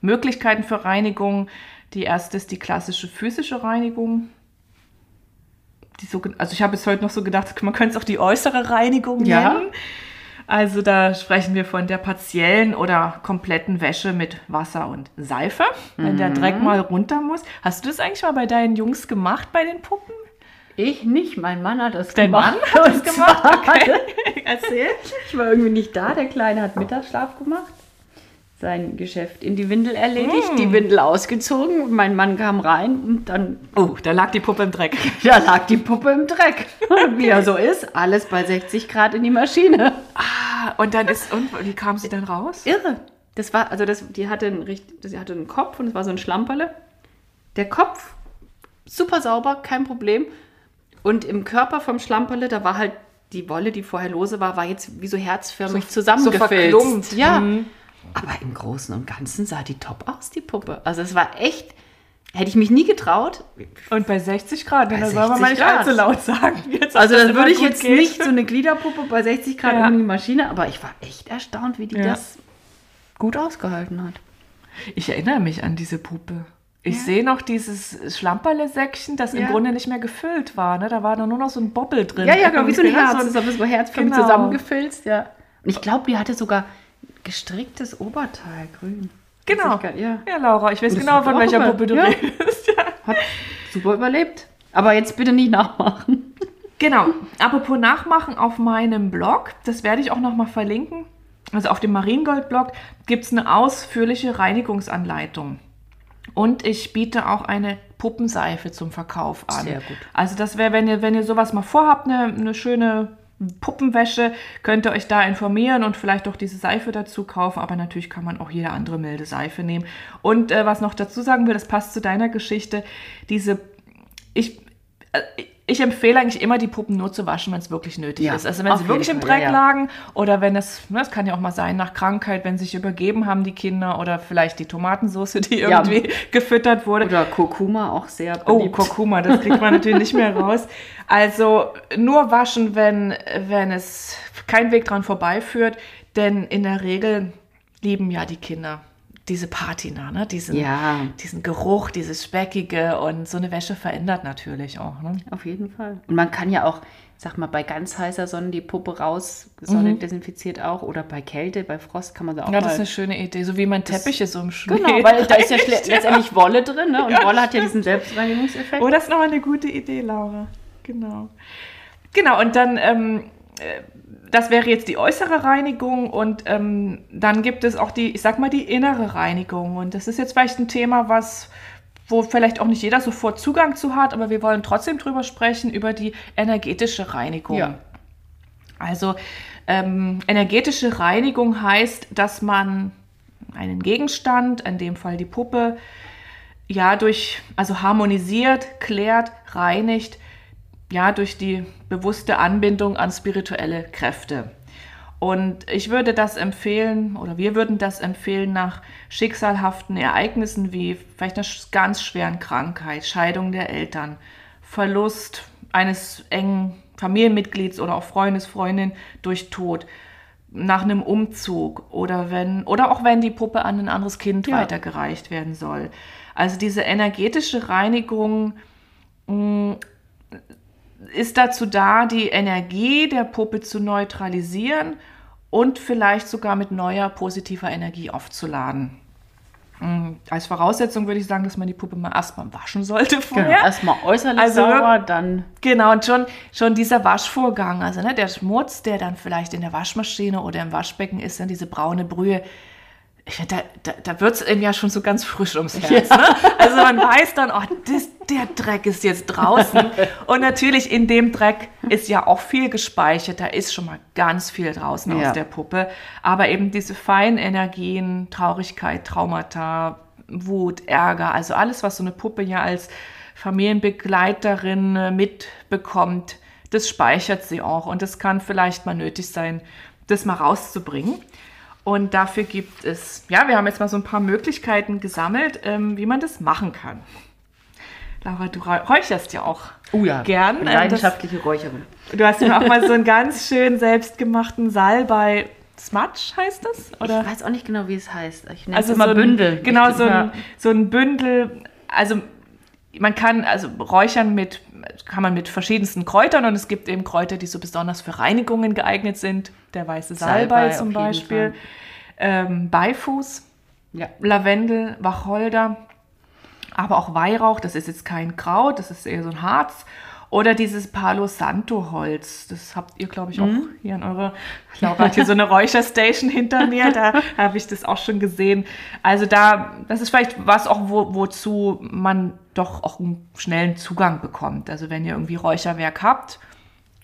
Möglichkeiten für Reinigung. Die erste ist die klassische physische Reinigung. Die so, also ich habe jetzt heute noch so gedacht, man könnte es auch die äußere Reinigung Ja. nennen. Also da sprechen wir von der partiellen oder kompletten Wäsche mit Wasser und Seife, wenn der Dreck mal runter muss. Hast du das eigentlich mal bei deinen Jungs gemacht, bei den Puppen? Ich nicht, mein Mann hat das Dein gemacht. Mann hat das gemacht? Okay. Erzähl. Ich war irgendwie nicht da, der Kleine hat Mittagsschlaf gemacht, sein Geschäft in die Windel erledigt, Mm. die Windel ausgezogen, mein Mann kam rein und dann, Oh, da lag die Puppe im Dreck. da lag die Puppe im Dreck. Und wie er so ist, alles bei 60 Grad in die Maschine. Ah, und dann ist, und wie kam sie dann raus? Irre. Das war, also das, die hatte einen, sie hatte einen Kopf und es war so ein Schlamperle. Der Kopf, super sauber, kein Problem. Und im Körper vom Schlamperle, da war halt die Wolle, die vorher lose war, war jetzt wie so herzförmig So- zusammengefilzt. so verklumpt. Ja. Mhm. Aber im Großen und Ganzen sah die top aus, die Puppe. Also es war echt, hätte ich mich nie getraut. Und bei 60 Grad, Bei das soll man mal 60 nicht allzu laut sagen. Jetzt, Also das würde ich jetzt geht. nicht so eine Gliederpuppe bei 60 Grad Ja. in die Maschine, aber ich war echt erstaunt, wie die Ja. das gut ausgehalten hat. Ich erinnere mich an diese Puppe. Ich Ja. sehe noch dieses Schlamperle-Säckchen, das im Ja. Grunde nicht mehr gefüllt war. Ne? Da war nur noch so ein Bobbel drin. Ja, ja, genau, wie so ein? Herz. Das ist aber so herzförmig Genau. zusammengefilzt, ja. Und ich glaube, die hatte sogar gestricktes Oberteil, grün. Genau. Ja. Ja, Laura, ich weiß genau, von welcher Puppe du ja. redest. Ja. Hat super überlebt. Aber jetzt bitte nicht nachmachen. Genau. Apropos Nachmachen auf meinem Blog, das werde ich auch nochmal verlinken. Also auf dem Mariengold-Blog gibt es eine ausführliche Reinigungsanleitung. Und ich biete auch eine Puppenseife zum Verkauf an. Sehr gut. Also das wäre, wenn ihr, wenn ihr sowas mal vorhabt, eine, eine schöne Puppenwäsche, könnt ihr euch da informieren und vielleicht auch diese Seife dazu kaufen. Aber natürlich kann man auch jede andere milde Seife nehmen. Und äh, was noch dazu sagen will, das passt zu deiner Geschichte, diese, ich, ich empfehle eigentlich immer, die Puppen nur zu waschen, wenn es wirklich nötig Ja, ist. Also wenn sie wirklich im Fall, Dreck ja, ja. lagen oder wenn es, ne, es kann ja auch mal sein, nach Krankheit, wenn sie sich übergeben haben, die Kinder, oder vielleicht die Tomatensauce, die Ja. irgendwie gefüttert wurde. Oder Kurkuma auch sehr Oh, beliebt. Kurkuma, das kriegt man natürlich nicht mehr raus. Also nur waschen, wenn, wenn es kein Weg dran vorbeiführt, denn in der Regel lieben ja die Kinder diese Patina, ne? diesen, Ja. diesen Geruch, dieses Speckige und so eine Wäsche verändert natürlich auch. Ne? Auf jeden Fall. Und man kann ja auch, sag mal, bei ganz heißer Sonne die Puppe raus, Sonne desinfiziert auch. Oder bei Kälte, bei Frost kann man da auch Ja, das ist eine schöne Idee, so wie man Teppiche so im Schnee. Genau, weil da ist ja letztendlich Wolle drin, ne? Und Wolle hat ja diesen Selbstreinigungseffekt. Oh, das ist nochmal eine gute Idee, Laura. Genau. Genau, und dann, ähm, äh, das wäre jetzt die äußere Reinigung und ähm, dann gibt es auch die, ich sag mal, die innere Reinigung. Und das ist jetzt vielleicht ein Thema, was wo vielleicht auch nicht jeder sofort Zugang zu hat, aber wir wollen trotzdem drüber sprechen, über die energetische Reinigung. Ja. Also ähm, energetische Reinigung heißt, dass man einen Gegenstand, in dem Fall die Puppe, ja durch, also harmonisiert, klärt, reinigt, ja durch die bewusste Anbindung an spirituelle Kräfte. Und ich würde das empfehlen, oder wir würden das empfehlen nach schicksalhaften Ereignissen wie vielleicht einer ganz schweren Krankheit, Scheidung der Eltern, Verlust eines engen Familienmitglieds oder auch Freundes, Freundin durch Tod, nach einem Umzug oder wenn, oder auch wenn die Puppe an ein anderes Kind Ja. weitergereicht werden soll. Also diese energetische Reinigung ist dazu da, die Energie der Puppe zu neutralisieren und vielleicht sogar mit neuer positiver Energie aufzuladen. Mm, Als Voraussetzung würde ich sagen, dass man die Puppe mal erstmal waschen sollte Genau. vorher. Erstmal äußerlich Also sauber, dann Genau, und schon, schon dieser Waschvorgang, also ne, der Schmutz, der dann vielleicht in der Waschmaschine oder im Waschbecken ist, dann diese braune Brühe, da, da, da wird es einem ja schon so ganz frisch ums Herz. Ne? Also man weiß dann, oh, das, der Dreck ist jetzt draußen. Und natürlich in dem Dreck ist ja auch viel gespeichert. Da ist schon mal ganz viel draußen Ja. aus der Puppe. Aber eben diese feinen Energien, Traurigkeit, Traumata, Wut, Ärger, also alles, was so eine Puppe ja als Familienbegleiterin äh, mitbekommt, das speichert sie auch. Und das kann vielleicht mal nötig sein, das mal rauszubringen. Und dafür gibt es, ja, wir haben jetzt mal so ein paar Möglichkeiten gesammelt, ähm, wie man das machen kann. Laura, du räu- räucherst ja auch oh ja, gern. bin Ähm, das- leidenschaftliche Räucherin. Du hast mir auch mal so einen ganz schön selbstgemachten Salbei Smudge heißt das? Oder? Ich weiß auch nicht genau, wie es heißt. Ich nenne also es immer so ein, Bündel. Genau, so ein, ja. so ein Bündel. Also man kann also räuchern mit, kann man mit verschiedensten Kräutern und es gibt eben Kräuter, die so besonders für Reinigungen geeignet sind. Der weiße Salbei, Salbei zum Beispiel. Ähm, Beifuß, Ja. Lavendel, Wacholder, aber auch Weihrauch, das ist jetzt kein Kraut, das ist eher so ein Harz. Oder dieses Palo Santo Holz, das habt ihr, glaube ich, auch Mhm. hier in eurer. Laura hat hier so eine Räucherstation hinter mir, da habe ich das auch schon gesehen. Also da, das ist vielleicht was auch, wo, wozu man doch auch einen schnellen Zugang bekommt. Also wenn ihr irgendwie Räucherwerk habt,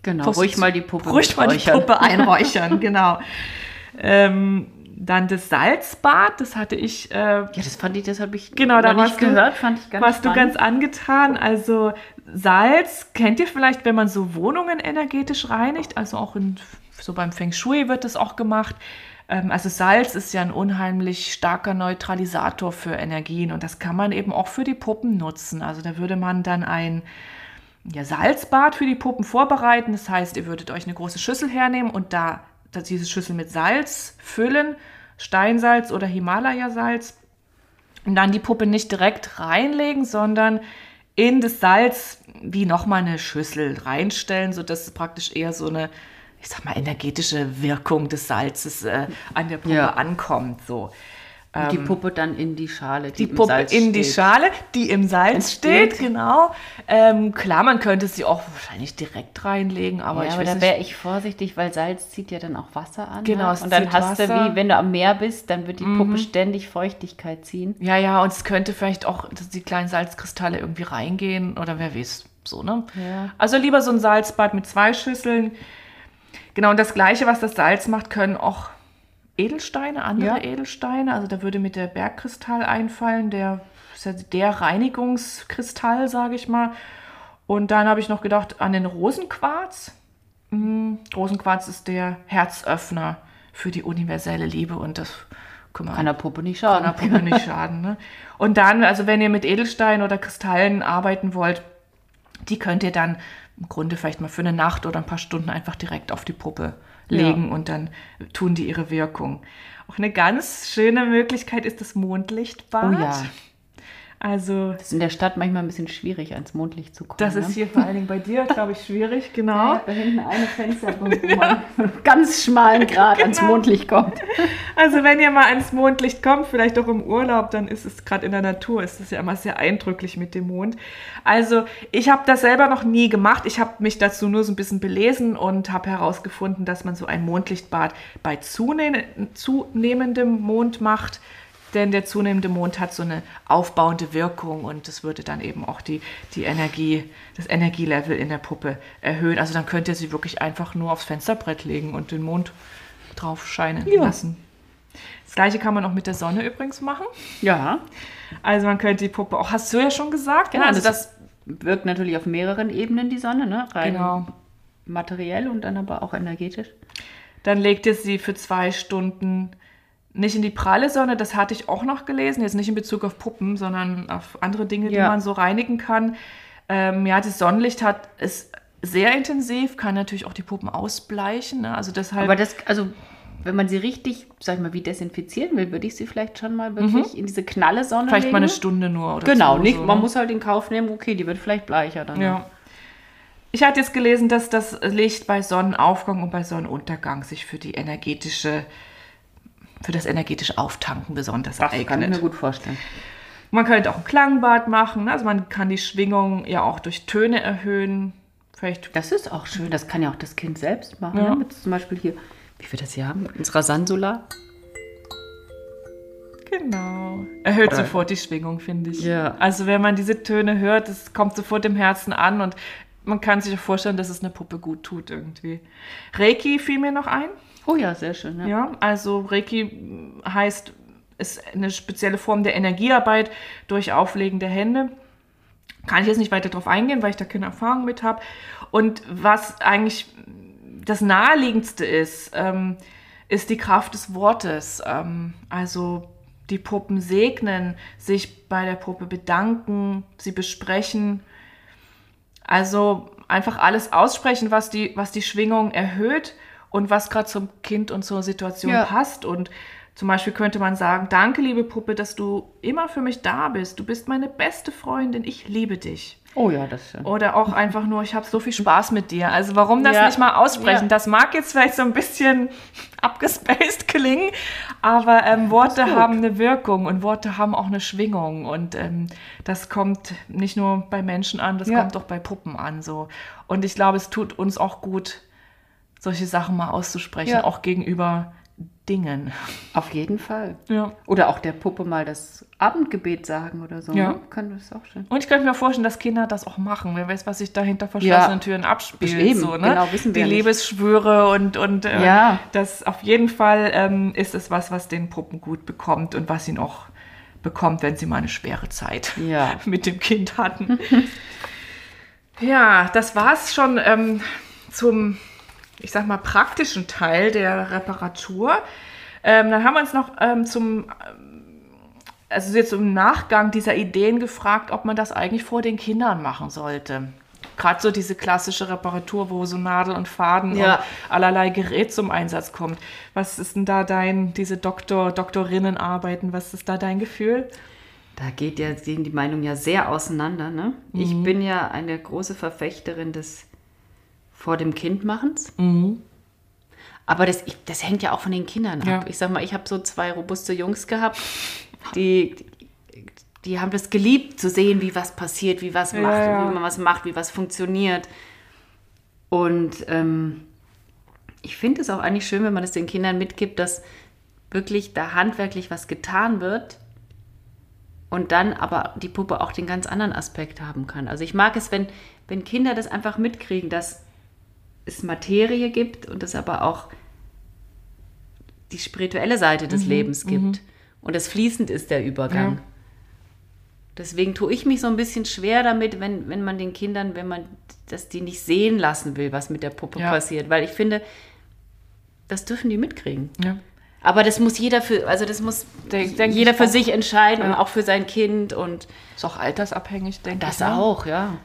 Genau, ruhig mal die Puppe ruhig mal die. Puppe einräuchern, genau. Ähm, dann das Salzbad, das hatte ich äh, Ja, das fand ich, das habe ich Genau, da nicht warst du- gehört, fand ich ganz warst du spannend. ganz angetan. Also Salz kennt ihr vielleicht, wenn man so Wohnungen energetisch reinigt. Also auch in, so beim Feng Shui wird das auch gemacht. Ähm, Also Salz ist ja ein unheimlich starker Neutralisator für Energien und das kann man eben auch für die Puppen nutzen. Also da würde man dann ein ja, Salzbad für die Puppen vorbereiten. Das heißt, ihr würdet euch eine große Schüssel hernehmen und da, da diese Schüssel mit Salz füllen, Steinsalz oder Himalaya-Salz. Und dann die Puppe nicht direkt reinlegen, sondern in das Salz wie nochmal eine Schüssel reinstellen, sodass es praktisch eher so eine, ich sag mal, energetische Wirkung des Salzes äh, an der Puppe Ja. ankommt. So. Die Puppe dann in die Schale, die, Die im Puppe Salz in die steht. Schale, die im Salz steht, Steht. genau. Ähm, klar, man könnte sie auch wahrscheinlich direkt reinlegen, aber ja, ich aber da wäre ich vorsichtig, weil Salz zieht ja dann auch Wasser an. Genau, ne? es Und dann hast du, Wasser. Mhm. wie wenn du am Meer bist, dann wird die Puppe ständig Feuchtigkeit ziehen. Ja, ja, und es könnte vielleicht auch, dass die kleinen Salzkristalle irgendwie reingehen oder wer weiß, so, ne? Ja. Also lieber so ein Salzbad mit zwei Schüsseln. Genau, und das Gleiche, was das Salz macht, können auch Edelsteine, andere Ja. Edelsteine. Also da würde mit der Bergkristall einfallen, der der Reinigungskristall, sage ich mal. Und dann habe ich noch gedacht an den Rosenquarz. Mhm, Rosenquarz ist der Herzöffner für die universelle Liebe und das kann man Kann der Puppe nicht kann schaden. der Puppe nicht schaden. Ne? Und dann, also wenn ihr mit Edelsteinen oder Kristallen arbeiten wollt, die könnt ihr dann im Grunde vielleicht mal für eine Nacht oder ein paar Stunden einfach direkt auf die Puppe legen und dann tun die ihre Wirkung. Auch eine ganz schöne Möglichkeit ist das Mondlichtbad. Oh ja. Also Das ist in der Stadt manchmal ein bisschen schwierig, ans Mondlicht zu kommen. das ist ne? hier vor allen Dingen bei dir, glaube ich, schwierig, genau. Ja, da hinten eine Fenster, wo man ganz schmalen Grad ans Genau. Mondlicht kommt. Also wenn ihr mal ans Mondlicht kommt, vielleicht auch im Urlaub, dann ist es gerade in der Natur, ist es ja immer sehr eindrücklich mit dem Mond. Also ich habe das selber noch nie gemacht. Ich habe mich dazu nur so ein bisschen belesen und habe herausgefunden, dass man so ein Mondlichtbad bei zunehmend, zunehmendem Mond macht. Denn der zunehmende Mond hat so eine aufbauende Wirkung und das würde dann eben auch die, die Energie, das Energielevel in der Puppe erhöhen. Also dann könnt ihr sie wirklich einfach nur aufs Fensterbrett legen und den Mond drauf scheinen Ja. lassen. Das gleiche kann man auch mit der Sonne übrigens machen. Ja, Also man könnte die Puppe auch, hast du ja schon gesagt, genau. ne? also das, wirkt natürlich auf mehreren Ebenen, die Sonne, ne? Rein Genau. materiell und dann aber auch energetisch. dann legt ihr sie für zwei Stunden nicht in die pralle Sonne, das hatte ich auch noch gelesen, jetzt nicht in Bezug auf Puppen, sondern auf andere Dinge, die Ja. man so reinigen kann. Ähm, ja, das Sonnenlicht hat ist sehr intensiv, kann natürlich auch die Puppen ausbleichen. Ne? Also deshalb. Aber das, also wenn man sie richtig, sag ich mal, wie desinfizieren will, würde ich sie vielleicht schon mal wirklich in diese knalle Sonne Mhm. vielleicht legen. mal eine Stunde nur oder Genau, so, nicht, so, man ne? muss halt in Kauf nehmen, okay, die wird vielleicht bleicher dann. Ja. Ich hatte jetzt gelesen, dass das Licht bei Sonnenaufgang und bei Sonnenuntergang sich für die energetische, für das energetische Auftanken besonders Das kann ich eignet. mir gut vorstellen. Man könnte auch ein Klangbad machen, ne? also man kann die Schwingung ja auch durch Töne erhöhen. Vielleicht Das ist auch schön, das kann ja auch das Kind selbst machen. Ja. Ne? Mit zum Beispiel hier, wie wir das hier haben, mit unserer Sansula. genau. Erhöht Oder- sofort die Schwingung, finde ich. Ja. Also wenn man diese Töne hört, das kommt sofort im Herzen an und man kann sich auch vorstellen, dass es eine Puppe gut tut irgendwie. Reiki fiel mir noch ein. Oh ja, sehr schön. Ja. Ja, also Reiki heißt, ist eine spezielle Form der Energiearbeit durch Auflegen der Hände. Kann ich jetzt nicht weiter drauf eingehen, weil ich da keine Erfahrung mit habe. Und was eigentlich das Naheliegendste ist, ähm, ist die Kraft des Wortes. Ähm, also die Puppen segnen, sich bei der Puppe bedanken, sie besprechen. Also einfach alles aussprechen, was die, was die Schwingung erhöht und was gerade zum Kind und zur Situation Ja. passt. Und zum Beispiel könnte man sagen, danke liebe Puppe, dass du immer für mich da bist. Du bist meine beste Freundin, ich liebe dich. Oh ja, das ist schön. Oder auch einfach nur, ich habe so viel Spaß mit dir. Also warum das Ja. nicht mal aussprechen? Ja. Das mag jetzt vielleicht so ein bisschen abgespaced klingen, aber ähm, Worte haben eine Wirkung und Worte haben auch eine Schwingung. Und ähm, das kommt nicht nur bei Menschen an, das Ja. kommt auch bei Puppen an. So. Und ich glaube, es tut uns auch gut, solche Sachen mal auszusprechen, Ja. auch gegenüber Dingen. Auf jeden Fall. Ja. Oder auch der Puppe mal das Abendgebet sagen oder so. Ja. Ne? Kann das auch schön. Und ich könnte mir vorstellen, dass Kinder das auch machen. Wer weiß, was sich da hinter verschlossenen Ja. Türen abspielt. Eben, so, ne? genau, wissen wir Die. Liebesschwüre und, und äh, Ja. das auf jeden Fall ähm, ist es was, was den Puppen gut bekommt und was ihn auch bekommt, wenn sie mal eine schwere Zeit Ja. mit dem Kind hatten. ja, das war es schon ähm, zum, ich sag mal, praktischen Teil der Reparatur. Ähm, dann haben wir uns noch ähm, zum also jetzt im Nachgang dieser Ideen gefragt, ob man das eigentlich vor den Kindern machen sollte. Gerade so diese klassische Reparatur, wo so Nadel und Faden Ja. und allerlei Gerät zum Einsatz kommt. Was ist denn da dein, diese Doktor, Doktorinnenarbeiten, was ist da dein Gefühl? Da geht ja, gehen die Meinungen ja sehr auseinander. Ne? Ich bin ja eine große Verfechterin des vor dem Kind machens. Aber das, ich, das hängt ja auch von den Kindern Ja. ab. Ich sag mal, ich habe so zwei robuste Jungs gehabt, die, die haben das geliebt, zu sehen, wie was passiert, wie was Ja, macht, ja. wie man was macht, wie was funktioniert. Und ähm, ich finde es auch eigentlich schön, wenn man es den Kindern mitgibt, dass wirklich da handwerklich was getan wird und dann aber die Puppe auch den ganz anderen Aspekt haben kann. Also ich mag es, wenn, wenn Kinder das einfach mitkriegen, dass es Materie gibt und es aber auch die spirituelle Seite des Lebens gibt. Und es fließend ist der Übergang. Ja. Deswegen tue ich mich so ein bisschen schwer damit, wenn, wenn man den Kindern, wenn man das die nicht sehen lassen will, was mit der Puppe Ja. passiert. Weil ich finde, das dürfen die mitkriegen. Ja. Aber das muss jeder für, also das muss Denk- denk jeder für auch. sich entscheiden und Ja. auch für sein Kind und Ist auch altersabhängig, denke das ich. ne? auch, ja.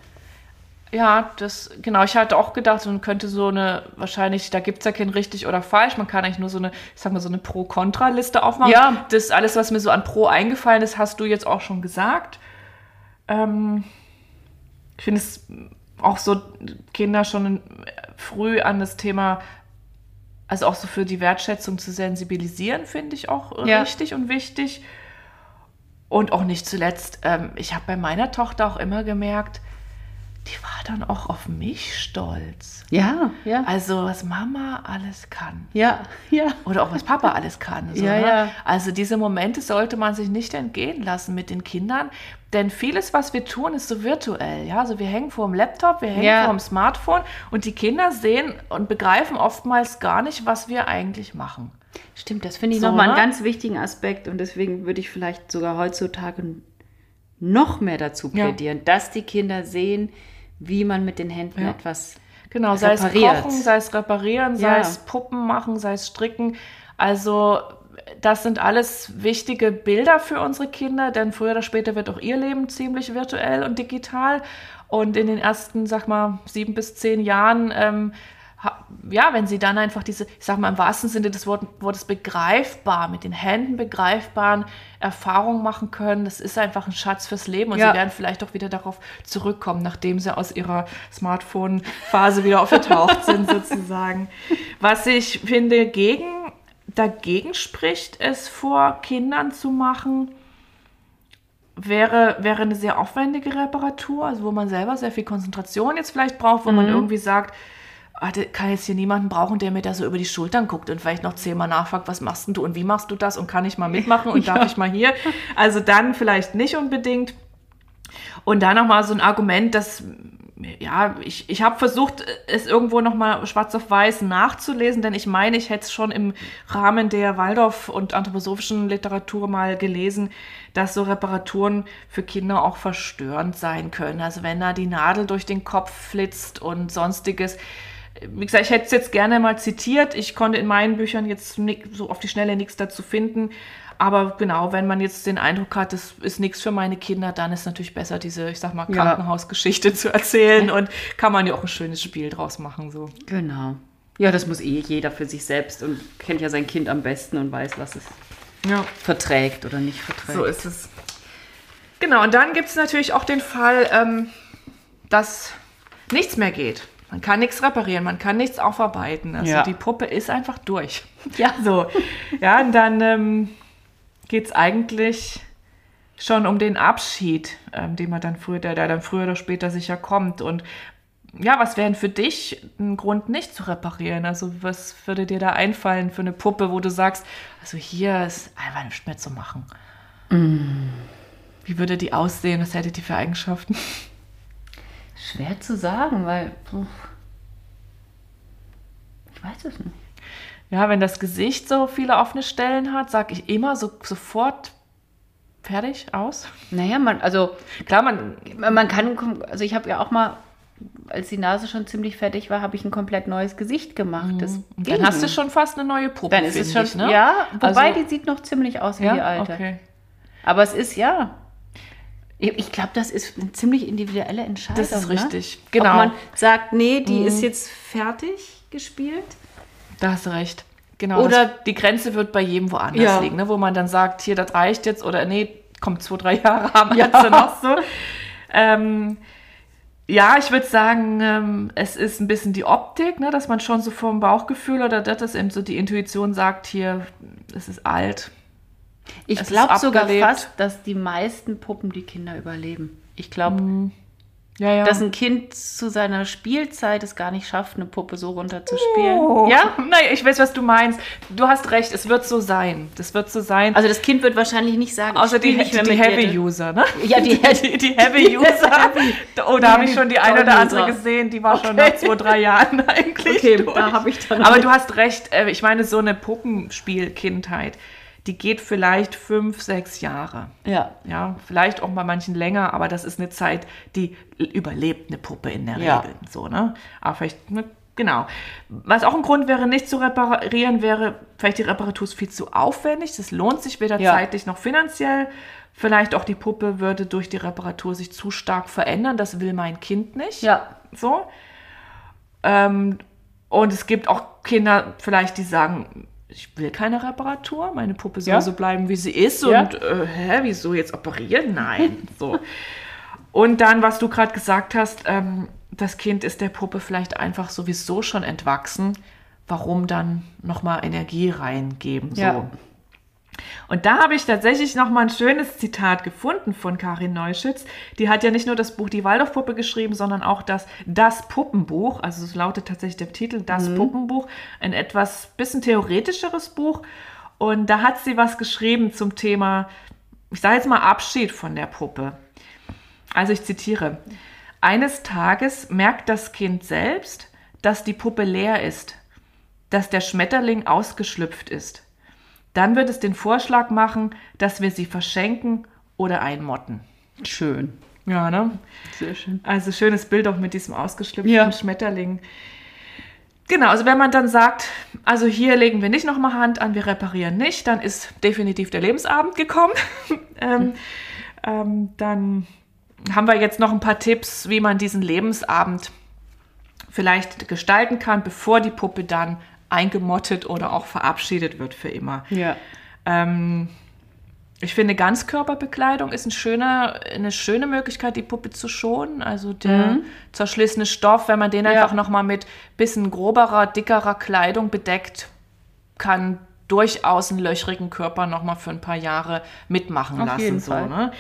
Ja, das, genau, ich hatte auch gedacht, man könnte so eine, wahrscheinlich, da gibt es ja kein richtig oder falsch, man kann eigentlich nur so eine, ich sag mal, so eine Pro-Kontra-Liste aufmachen. Ja. Das alles, was mir so an Pro eingefallen ist, hast du jetzt auch schon gesagt. Ähm, ich finde es auch so, Kinder schon früh an das Thema, also auch so für die Wertschätzung zu sensibilisieren, finde ich auch Ja. richtig und wichtig. Und auch nicht zuletzt, ähm, ich habe bei meiner Tochter auch immer gemerkt, die war dann auch auf mich stolz. Ja, ja. Also was Mama alles kann. Ja, ja. Oder auch was Papa alles kann. So, Ja, ne? ja. Also diese Momente sollte man sich nicht entgehen lassen mit den Kindern. Denn vieles, was wir tun, ist so virtuell. Ja? Also wir hängen vor dem Laptop, wir hängen Ja. vor dem Smartphone und die Kinder sehen und begreifen oftmals gar nicht, was wir eigentlich machen. Stimmt, das finde ich So, nochmal einen ne? ganz wichtigen Aspekt und deswegen würde ich vielleicht sogar heutzutage noch mehr dazu Ja. plädieren, dass die Kinder sehen, wie man mit den Händen Ja. etwas Genau, sei es repariert. kochen, sei es reparieren, sei Ja. es Puppen machen, sei es stricken. Also das sind alles wichtige Bilder für unsere Kinder, denn früher oder später wird auch ihr Leben ziemlich virtuell und digital. Und in den ersten, sag mal, sieben bis zehn Jahren, ähm, ja, wenn sie dann einfach diese, ich sag mal im wahrsten Sinne des Wort- Wortes begreifbar, mit den Händen begreifbaren Erfahrungen machen können, das ist einfach ein Schatz fürs Leben. Und Ja. sie werden vielleicht auch wieder darauf zurückkommen, nachdem sie aus ihrer Smartphone-Phase wieder aufgetaucht sind, sozusagen. Was ich finde, gegen, dagegen spricht, es vor Kindern zu machen, wäre, wäre eine sehr aufwendige Reparatur, also wo man selber sehr viel Konzentration jetzt vielleicht braucht, wo man irgendwie sagt, kann jetzt hier niemanden brauchen, der mir da so über die Schultern guckt und vielleicht noch zehnmal nachfragt, was machst denn du und wie machst du das und kann ich mal mitmachen und darf ich mal hier? Also dann vielleicht nicht unbedingt. Und dann nochmal so ein Argument, dass, ja, ich, ich habe versucht, es irgendwo nochmal schwarz auf weiß nachzulesen, denn ich meine, ich hätte es schon im Rahmen der Waldorf- und anthroposophischen Literatur mal gelesen, dass so Reparaturen für Kinder auch verstörend sein können. Also wenn da die Nadel durch den Kopf flitzt und sonstiges. Wie gesagt, ich hätte es jetzt gerne mal zitiert. Ich konnte in meinen Büchern jetzt so auf die Schnelle nichts dazu finden. Aber genau, wenn man jetzt den Eindruck hat, das ist nichts für meine Kinder, dann ist natürlich besser, diese, ich sag mal, Ja. Krankenhausgeschichte zu erzählen und kann man ja auch ein schönes Spiel draus machen. So. Genau. Ja, das muss eh jeder für sich selbst und kennt ja sein Kind am besten und weiß, was es Ja. verträgt oder nicht verträgt. So ist es. Genau, und dann gibt es natürlich auch den Fall, ähm, dass nichts mehr geht. Man kann nichts reparieren, man kann nichts aufarbeiten. Also Ja. die Puppe ist einfach durch. Ja. So. Ja, und dann ähm, geht es eigentlich schon um den Abschied, ähm, den man dann früher, der, der dann früher oder später sicher kommt. Und ja, was wäre denn für dich ein Grund, nicht zu reparieren? Also, was würde dir da einfallen für eine Puppe, wo du sagst, also hier ist einfach nicht mehr zu machen? Wie würde die aussehen? Was hätte die für Eigenschaften? Schwer zu sagen, weil. puh, Ich weiß es nicht. Ja, wenn das Gesicht so viele offene Stellen hat, sage ich immer so sofort fertig aus. Naja, man, also Klar, man man kann, also ich habe ja auch mal, als die Nase schon ziemlich fertig war, habe ich ein komplett neues Gesicht gemacht. Das Mhm. dann hast du schon fast eine neue Puppe. Dann ist es schon, ich, ne? ja, wobei Also- die sieht noch ziemlich aus wie ja, die alte. okay. Aber es ist ja. Ich glaube, das ist eine ziemlich individuelle Entscheidung. Das ist ne? richtig, genau. Ob man sagt, nee, die ist jetzt fertig gespielt. Da hast du recht. Genau. Oder- die Grenze wird bei jedem woanders Ja. liegen, ne? wo man dann sagt, hier, das reicht jetzt oder nee, kommt zwei, drei Jahre haben wir jetzt noch so. Ähm, ja, ich würde sagen, ähm, es ist ein bisschen die Optik, ne, dass man schon so vom Bauchgefühl oder das, dass eben so die Intuition sagt, hier, es ist alt. Ich glaube sogar fast, dass die meisten Puppen die Kinder überleben. Ich glaube, Ja, ja. dass ein Kind zu seiner Spielzeit es gar nicht schafft, eine Puppe so runterzuspielen. oh. Ja? Naja, ich weiß, was du meinst. Du hast recht, es wird so sein. Das wird so sein. Also das Kind wird wahrscheinlich nicht sagen, Außer ich die, nicht mehr die mit dir. Heavy-User, ne? Ja, die, Die, die Heavy-User. Oh, da habe ich schon die eine oder andere User. gesehen, die war schon Okay. nach zwei, drei Jahren eigentlich. Okay, durch. da habe ich dann Aber du hast recht, äh, ich meine, so eine Puppenspielkindheit, die geht vielleicht fünf, sechs Jahre. Ja. Ja, vielleicht auch bei manchen länger, aber das ist eine Zeit, die überlebt eine Puppe in der Ja. Regel. So, ne? Aber vielleicht ne, Genau. Was auch ein Grund wäre, nicht zu reparieren, wäre, vielleicht die Reparatur ist viel zu aufwendig. Das lohnt sich weder Ja. zeitlich noch finanziell. Vielleicht auch die Puppe würde durch die Reparatur sich zu stark verändern. Das will mein Kind nicht. Ja. So. Ähm, und es gibt auch Kinder vielleicht, die sagen, ich will keine Reparatur, meine Puppe soll Ja. so bleiben, wie sie ist. Ja. Und äh, hä, wieso jetzt operieren? Nein. so. Und dann, was du gerade gesagt hast, ähm, das Kind ist der Puppe vielleicht einfach sowieso schon entwachsen. Warum dann nochmal Energie reingeben? So. Ja. Und da habe ich tatsächlich noch mal ein schönes Zitat gefunden von Karin Neuschütz. Die hat ja nicht nur das Buch Die Waldorfpuppe geschrieben, sondern auch das Das Puppenbuch. Also es lautet tatsächlich der Titel Das Puppenbuch. Ein etwas bisschen theoretischeres Buch. Und da hat sie was geschrieben zum Thema, ich sage jetzt mal Abschied von der Puppe. Also ich zitiere. Eines Tages merkt das Kind selbst, dass die Puppe leer ist, dass der Schmetterling ausgeschlüpft ist. Dann wird es den Vorschlag machen, dass wir sie verschenken oder einmotten. Schön. Ja, ne? Sehr schön. Also schönes Bild auch mit diesem ausgeschlüpften Ja. Schmetterling. Genau, also wenn man dann sagt, also hier legen wir nicht nochmal Hand an, wir reparieren nicht, dann ist definitiv der Lebensabend gekommen. ähm, ähm, dann haben wir jetzt noch ein paar Tipps, wie man diesen Lebensabend vielleicht gestalten kann, bevor die Puppe dann eingemottet oder auch verabschiedet wird für immer. Ja. Ähm, ich finde, Ganzkörperbekleidung ist ein schöner, eine schöne Möglichkeit, die Puppe zu schonen. Also der zerschlissene Stoff, wenn man den Ja. einfach nochmal mit bisschen groberer, dickerer Kleidung bedeckt, kann durchaus einen löchrigen Körper nochmal für ein paar Jahre mitmachen Auf lassen. so. Ne?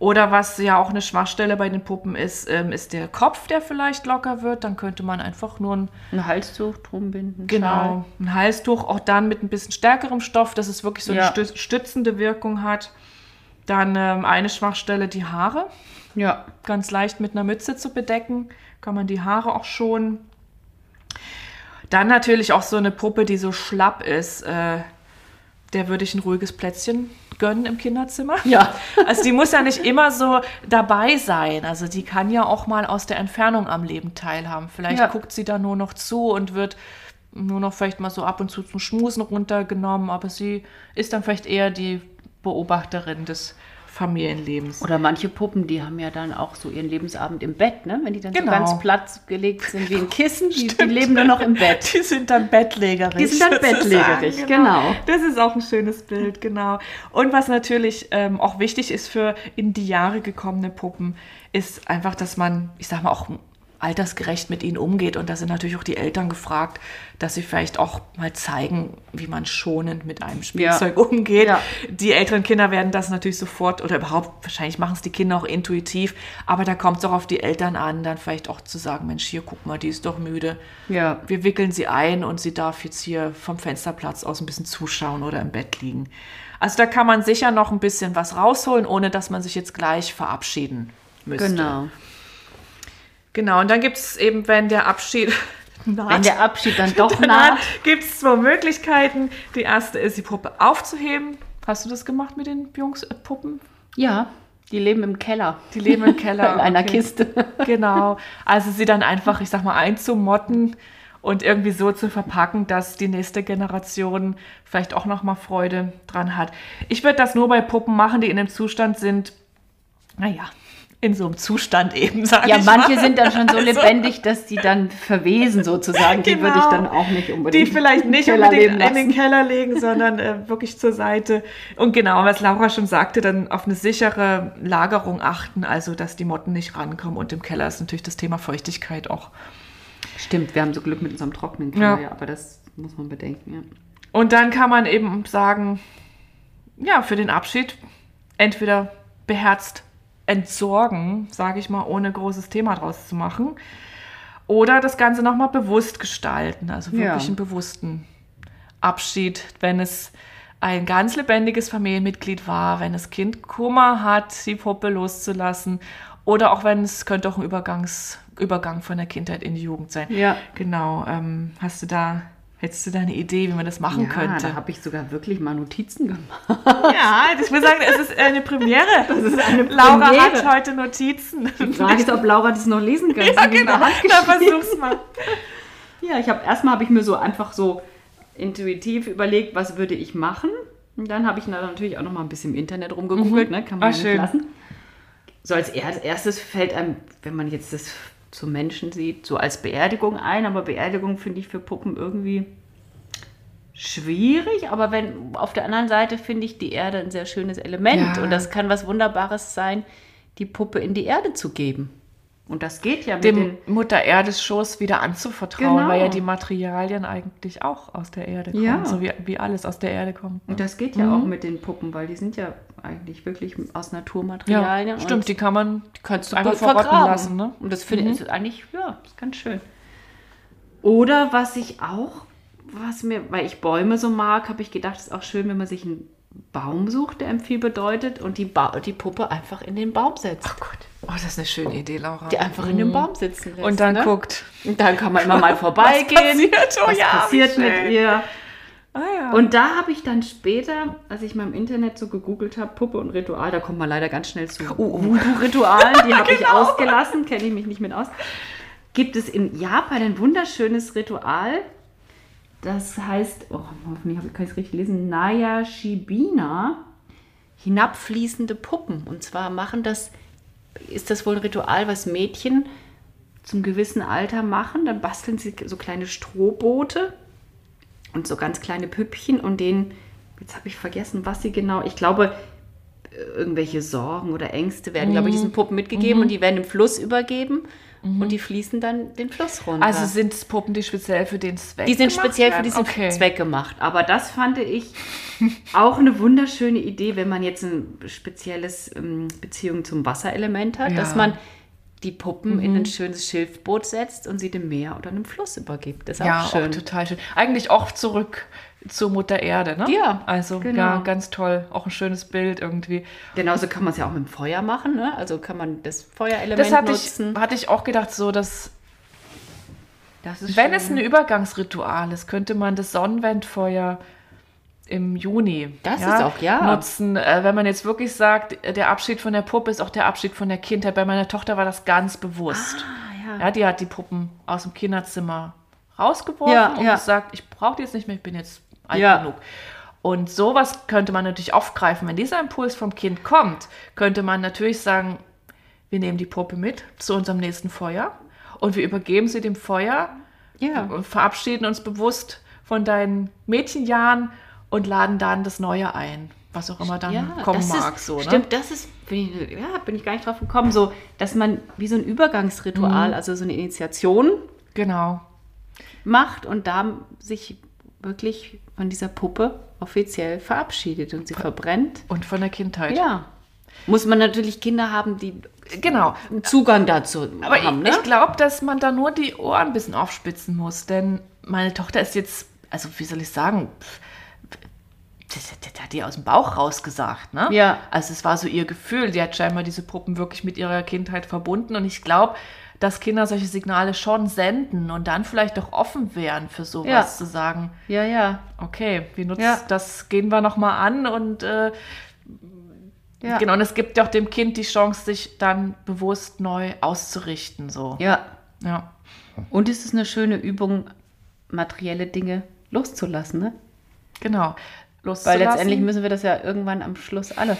Oder was ja auch eine Schwachstelle bei den Puppen ist, ähm, ist der Kopf, der vielleicht locker wird. Dann könnte man einfach nur ein Ein Halstuch drum binden. Genau, ein Halstuch, auch dann mit ein bisschen stärkerem Stoff, dass es wirklich so eine Ja. stützende Wirkung hat. Dann ähm, eine Schwachstelle, die Haare. Ja. ganz leicht mit einer Mütze zu bedecken, kann man die Haare auch schonen. Dann natürlich auch so eine Puppe, die so schlapp ist, äh, der würde ich ein ruhiges Plätzchen gönnen im Kinderzimmer. Ja. Also die muss ja nicht immer so dabei sein. Also die kann ja auch mal aus der Entfernung am Leben teilhaben. Vielleicht Ja. guckt sie da nur noch zu und wird nur noch vielleicht mal so ab und zu zum Schmusen runtergenommen, aber sie ist dann vielleicht eher die Beobachterin des Familienlebens. Oder manche Puppen, die haben ja dann auch so ihren Lebensabend im Bett, ne? Wenn die dann Genau. so ganz platt gelegt sind wie ein Kissen, die, die leben nur noch im Bett. Die sind dann bettlägerig. Die sind dann bettlägerig, genau. Das ist auch ein schönes Bild, genau. Und was natürlich ähm, auch wichtig ist für in die Jahre gekommene Puppen, ist einfach, dass man, ich sag mal, auch altersgerecht mit ihnen umgeht. Und da sind natürlich auch die Eltern gefragt, dass sie vielleicht auch mal zeigen, wie man schonend mit einem Spielzeug umgeht. Ja. Die älteren Kinder werden das natürlich sofort oder überhaupt, wahrscheinlich machen es die Kinder auch intuitiv, aber da kommt es auch auf die Eltern an, dann vielleicht auch zu sagen, Mensch, hier, guck mal, die ist doch müde Ja. wir wickeln sie ein und sie darf jetzt hier vom Fensterplatz aus ein bisschen zuschauen oder im Bett liegen. Also da kann man sicher noch ein bisschen was rausholen, ohne dass man sich jetzt gleich verabschieden müsste. Genau. Genau, und dann gibt es eben, wenn der Abschied naht, Wenn der Abschied dann doch naht, naht. gibt es zwei Möglichkeiten. Die erste ist, die Puppe aufzuheben. Hast du das gemacht mit den Jungs äh, Puppen? Ja, die leben im Keller. Die leben im Keller. In einer okay. Kiste. Genau. Also sie dann einfach, ich sag mal, einzumotten und irgendwie so zu verpacken, dass die nächste Generation vielleicht auch noch mal Freude dran hat. Ich würde das nur bei Puppen machen, die in einem Zustand sind, naja, in so einem Zustand eben, sage Ja, ich manche mal. sind dann schon so Also, lebendig, dass die dann verwesen sozusagen. Die würde ich Genau. dann auch nicht unbedingt. Die vielleicht nicht unbedingt in den. Keller legen, sondern äh, wirklich zur Seite. Und genau, was Laura schon sagte, dann auf eine sichere Lagerung achten, also dass die Motten nicht rankommen. Und im Keller ist natürlich das Thema Feuchtigkeit auch Stimmt, wir haben so Glück mit unserem trockenen Ja. Keller, ja. aber das muss man bedenken. Ja. Und dann kann man eben sagen, ja, für den Abschied entweder beherzt entsorgen, sage ich mal, ohne großes Thema draus zu machen, oder das Ganze nochmal bewusst gestalten, also wirklich Ja. einen bewussten Abschied, wenn es ein ganz lebendiges Familienmitglied war, wenn das Kind Kummer hat, die Puppe loszulassen, oder auch wenn es könnte auch ein Übergangs, Übergang von der Kindheit in die Jugend sein. Ja. Genau. Ähm, hast du da, hättest du da eine Idee, wie man das machen ja, könnte? da habe ich sogar wirklich mal Notizen gemacht. Ja, ich will sagen, es ist eine Premiere. Das ist eine Laura Premiere. hat heute Notizen. Die Frage ist, ob Laura das noch lesen kann. ja, genau. Na, versuch's mal. Ja, ich habe erstmal habe ich mir so einfach so intuitiv überlegt, was würde ich machen. Und dann habe ich da natürlich auch noch mal ein bisschen im Internet rumgegoogelt, ne? kann man ja nicht schön. lassen. So als er- erstes fällt einem, wenn man jetzt das zu Menschen sieht, so als Beerdigung ein, aber Beerdigung finde ich für Puppen irgendwie schwierig, aber wenn auf der anderen Seite finde ich die Erde ein sehr schönes Element Ja. und das kann was Wunderbares sein, die Puppe in die Erde zu geben. Und das geht ja mit Dem Mutter Erdes Schoß wieder anzuvertrauen, Genau. weil ja die Materialien eigentlich auch aus der Erde kommen, Ja. so wie, wie alles aus der Erde kommt. Und das geht ja auch mit den Puppen, weil die sind ja eigentlich wirklich aus Naturmaterialien. Ja, stimmt, die kann man die kannst du einfach verrotten vergraben. lassen, ne? Und das finde ich ist eigentlich, ja, ist ganz schön. Oder was ich auch, was mir, weil ich Bäume so mag, habe ich gedacht, es ist auch schön, wenn man sich einen Baum sucht, der einem viel bedeutet und die, ba die Puppe einfach in den Baum setzt. Oh Gott, oh, das ist eine schöne Idee, Laura. Die einfach in den Baum sitzen lässt. Und dann ne? guckt. Und dann kann man immer mal vorbeigehen. passiert? Oh was ja, passiert mit ihr? Ah ja. Und da habe ich dann später, als ich mal im Internet so gegoogelt habe, Puppe und Ritual, da kommt man leider ganz schnell zu Voodoo-Ritualen, die habe ich Genau. ausgelassen, kenne ich mich nicht mit aus. Gibt es in Japan ein wunderschönes Ritual, das heißt, oh, hoffentlich kann ich es richtig lesen, Naya Shibina, hinabfließende Puppen. Und zwar machen das, ist das wohl ein Ritual, was Mädchen zum gewissen Alter machen, dann basteln sie so kleine Strohboote und so ganz kleine Püppchen und denen, jetzt habe ich vergessen, was sie genau, ich glaube, irgendwelche Sorgen oder Ängste werden, glaube ich, diesen Puppen mitgegeben und die werden im Fluss übergeben und die fließen dann den Fluss runter. also sind es Puppen, die speziell für den Zweck die sind gemacht speziell für werden? diesen okay. Zweck gemacht. Aber das fand ich auch eine wunderschöne Idee, wenn man jetzt ein spezielles ähm, Beziehung zum Wasserelement hat, Ja. dass man die Puppen in ein schönes Schilfboot setzt und sie dem Meer oder einem Fluss übergibt. Das ist Ja, auch auch schön. total schön. Eigentlich auch zurück zur Mutter Erde, ne? Ja, Also, genau. ja, ganz toll. Auch ein schönes Bild irgendwie. Genauso kann man es ja auch mit dem Feuer machen. Ne? Also kann man das Feuerelement Das hatte ich, nutzen. hatte ich auch gedacht, so dass, das wenn schön. es ein Übergangsritual ist, könnte man das Sonnenwendfeuer im Juni Das ist auch, ja. nutzen. Äh, wenn man jetzt wirklich sagt, der Abschied von der Puppe ist auch der Abschied von der Kindheit. Bei meiner Tochter war das ganz bewusst. Ah, ja. Ja, die hat die Puppen aus dem Kinderzimmer rausgeworfen Ja, und ja. gesagt, ich brauche die jetzt nicht mehr, ich bin jetzt alt Ja. genug. Und sowas könnte man natürlich aufgreifen. Wenn dieser Impuls vom Kind kommt, könnte man natürlich sagen, wir nehmen die Puppe mit zu unserem nächsten Feuer und wir übergeben sie dem Feuer Ja. und verabschieden uns bewusst von deinen Mädchenjahren und laden dann das Neue ein, was auch immer dann kommen das mag. Ist, so, ne? Stimmt, das ist, bin ich, ja, bin ich gar nicht drauf gekommen, so, dass man wie so ein Mhm. Übergangsritual, also so eine Initiation Genau. macht und da sich wirklich von dieser Puppe offiziell verabschiedet und sie verbrennt. Und von der Kindheit. Ja. Muss man natürlich Kinder haben, die Genau. Zugang dazu Aber haben, ich, ne? ich glaube, dass man da nur die Ohren ein bisschen aufspitzen muss, denn meine Tochter ist jetzt, also wie soll ich sagen, das, das hat die aus dem Bauch rausgesagt, ne? Ja. Also es war so ihr Gefühl, die hat scheinbar diese Puppen wirklich mit ihrer Kindheit verbunden und ich glaube, dass Kinder solche Signale schon senden und dann vielleicht auch offen wären für sowas Ja. zu sagen, ja, ja. okay, wir nutzen Ja. das, gehen wir nochmal an und äh, Ja. genau, und es gibt ja auch dem Kind die Chance, sich dann bewusst neu auszurichten, so. Ja. Ja. Und es ist eine schöne Übung, materielle Dinge loszulassen, ne? Genau. Weil Loszulassen. letztendlich müssen wir das ja irgendwann am Schluss alle.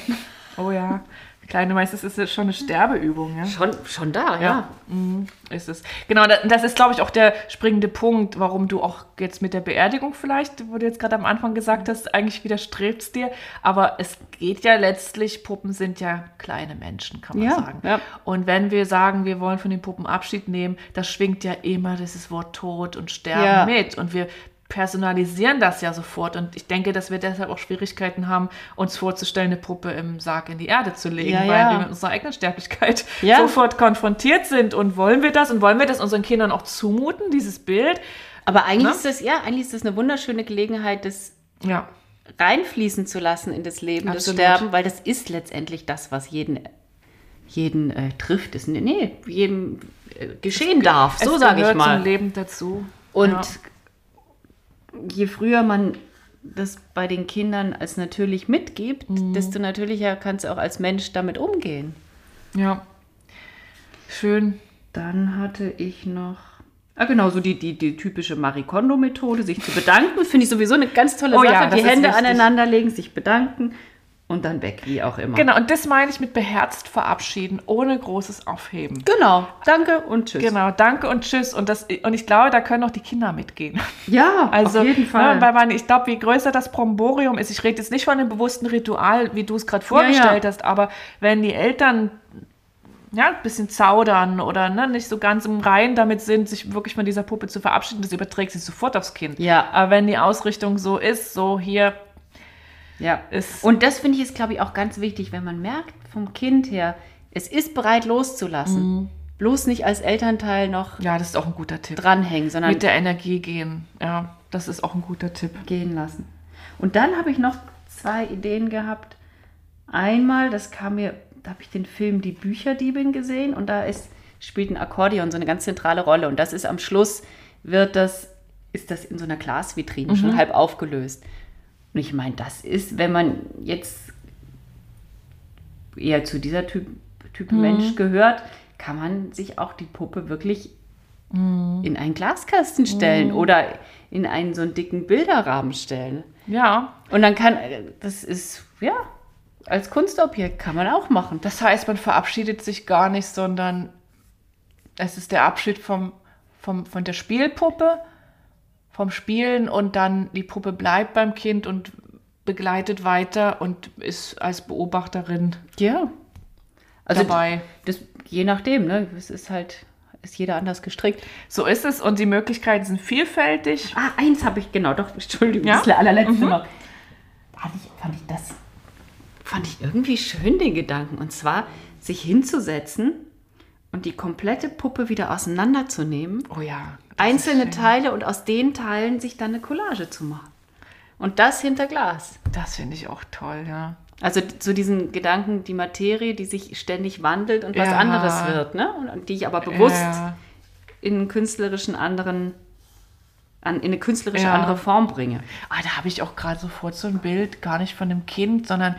Oh ja. Kleine Meister, das ist jetzt schon eine Sterbeübung, ja? Schon, schon da, ja. Mhm, ist es. Genau, da- das ist, glaube ich, auch der springende Punkt, warum du auch jetzt mit der Beerdigung vielleicht, wo du jetzt gerade am Anfang gesagt hast, eigentlich widerstrebst dir. Aber es geht ja letztlich, Puppen sind ja kleine Menschen, kann man Ja, sagen. ja. Und wenn wir sagen, wir wollen von den Puppen Abschied nehmen, das schwingt ja immer dieses Wort Tod und Sterben Ja. mit. Und wir personalisieren das ja sofort. Und ich denke, dass wir deshalb auch Schwierigkeiten haben, uns vorzustellen, eine Puppe im Sarg in die Erde zu legen, Ja, weil ja. wir mit unserer eigenen Sterblichkeit Ja. sofort konfrontiert sind. Und wollen wir das? Und wollen wir das unseren Kindern auch zumuten, dieses Bild? Aber eigentlich Ne? ist das, ja, eigentlich ist das eine wunderschöne Gelegenheit, das reinfließen zu lassen in das Leben, Absolut. das Sterben, weil das ist letztendlich das, was jeden, jeden äh, trifft. Das, nee, jedem äh, geschehen darf, so Es sage ich gehört mal. zum Leben dazu. Und. Je früher man das bei den Kindern als natürlich mitgibt, desto natürlicher kannst du auch als Mensch damit umgehen. ja. Schön. Dann hatte ich noch Ja, genau, so die, die, die typische Marie Kondo-Methode, sich zu bedanken, finde ich sowieso eine ganz tolle Oh Sache. ja, die Hände wichtig. aneinander legen, sich bedanken und dann weg, wie auch immer. Genau, und das meine ich mit beherzt verabschieden, ohne großes Aufheben. Genau. Danke und tschüss. Genau, danke und tschüss. Und, das, und ich glaube, da können auch die Kinder mitgehen. Ja, Also, auf jeden Fall. Ne, weil man, ich glaube, je größer das Bromborium ist, ich rede jetzt nicht von einem bewussten Ritual, wie du es gerade vorgestellt ja. hast, aber wenn die Eltern ja, ein bisschen zaudern oder ne, nicht so ganz im Reinen damit sind, sich wirklich von dieser Puppe zu verabschieden, das überträgt sich sofort aufs Kind. Ja. Aber wenn die Ausrichtung so ist, so hier ja. ist. Und das finde ich ist, glaube ich, auch ganz wichtig, wenn man merkt vom Kind her, es ist bereit loszulassen. Bloß nicht als Elternteil noch ja, das ist auch ein guter Tipp. dranhängen, sondern Mit der Energie gehen. Ja, das ist auch ein guter Tipp. gehen lassen. Und dann habe ich noch zwei Ideen gehabt. Einmal, das kam mir, da habe ich den Film Die Bücherdiebin gesehen und da ist, spielt ein Akkordeon so eine ganz zentrale Rolle. Und das ist am Schluss, wird das, ist das in so einer Glasvitrine schon halb aufgelöst. Und ich meine, das ist, wenn man jetzt eher zu dieser Typ, Typ Mensch gehört, kann man sich auch die Puppe wirklich in einen Glaskasten stellen oder in einen so einen dicken Bilderrahmen stellen. Ja, Und dann kann, das ist, ja, als Kunstobjekt kann man auch machen. das heißt, man verabschiedet sich gar nicht, sondern es ist der Abschied vom, vom, von der Spielpuppe, vom Spielen und dann die Puppe bleibt beim Kind und begleitet weiter und ist als Beobachterin Ja. Also dabei. Das, je nachdem, ne? Es ist halt, ist jeder anders gestrickt. So ist es und die Möglichkeiten sind vielfältig. Ah, eins habe ich, genau, doch, Entschuldigung, Ja? das allerletzte noch. Fand ich, fand ich das, fand ich irgendwie schön, den Gedanken. Und zwar, sich hinzusetzen und die komplette Puppe wieder auseinanderzunehmen, Oh ja. einzelne. Teile und aus den Teilen sich dann eine Collage zu machen. Und das hinter Glas. Das finde ich auch toll, ja. Also zu diesen Gedanken, die Materie, die sich ständig wandelt und was Ja. anderes wird, ne? Und, und die ich aber bewusst Ja, in einen künstlerischen anderen, an, in eine künstlerische Ja. andere Form bringe. Ah, da habe ich auch gerade sofort so ein Bild, gar nicht von einem Kind, sondern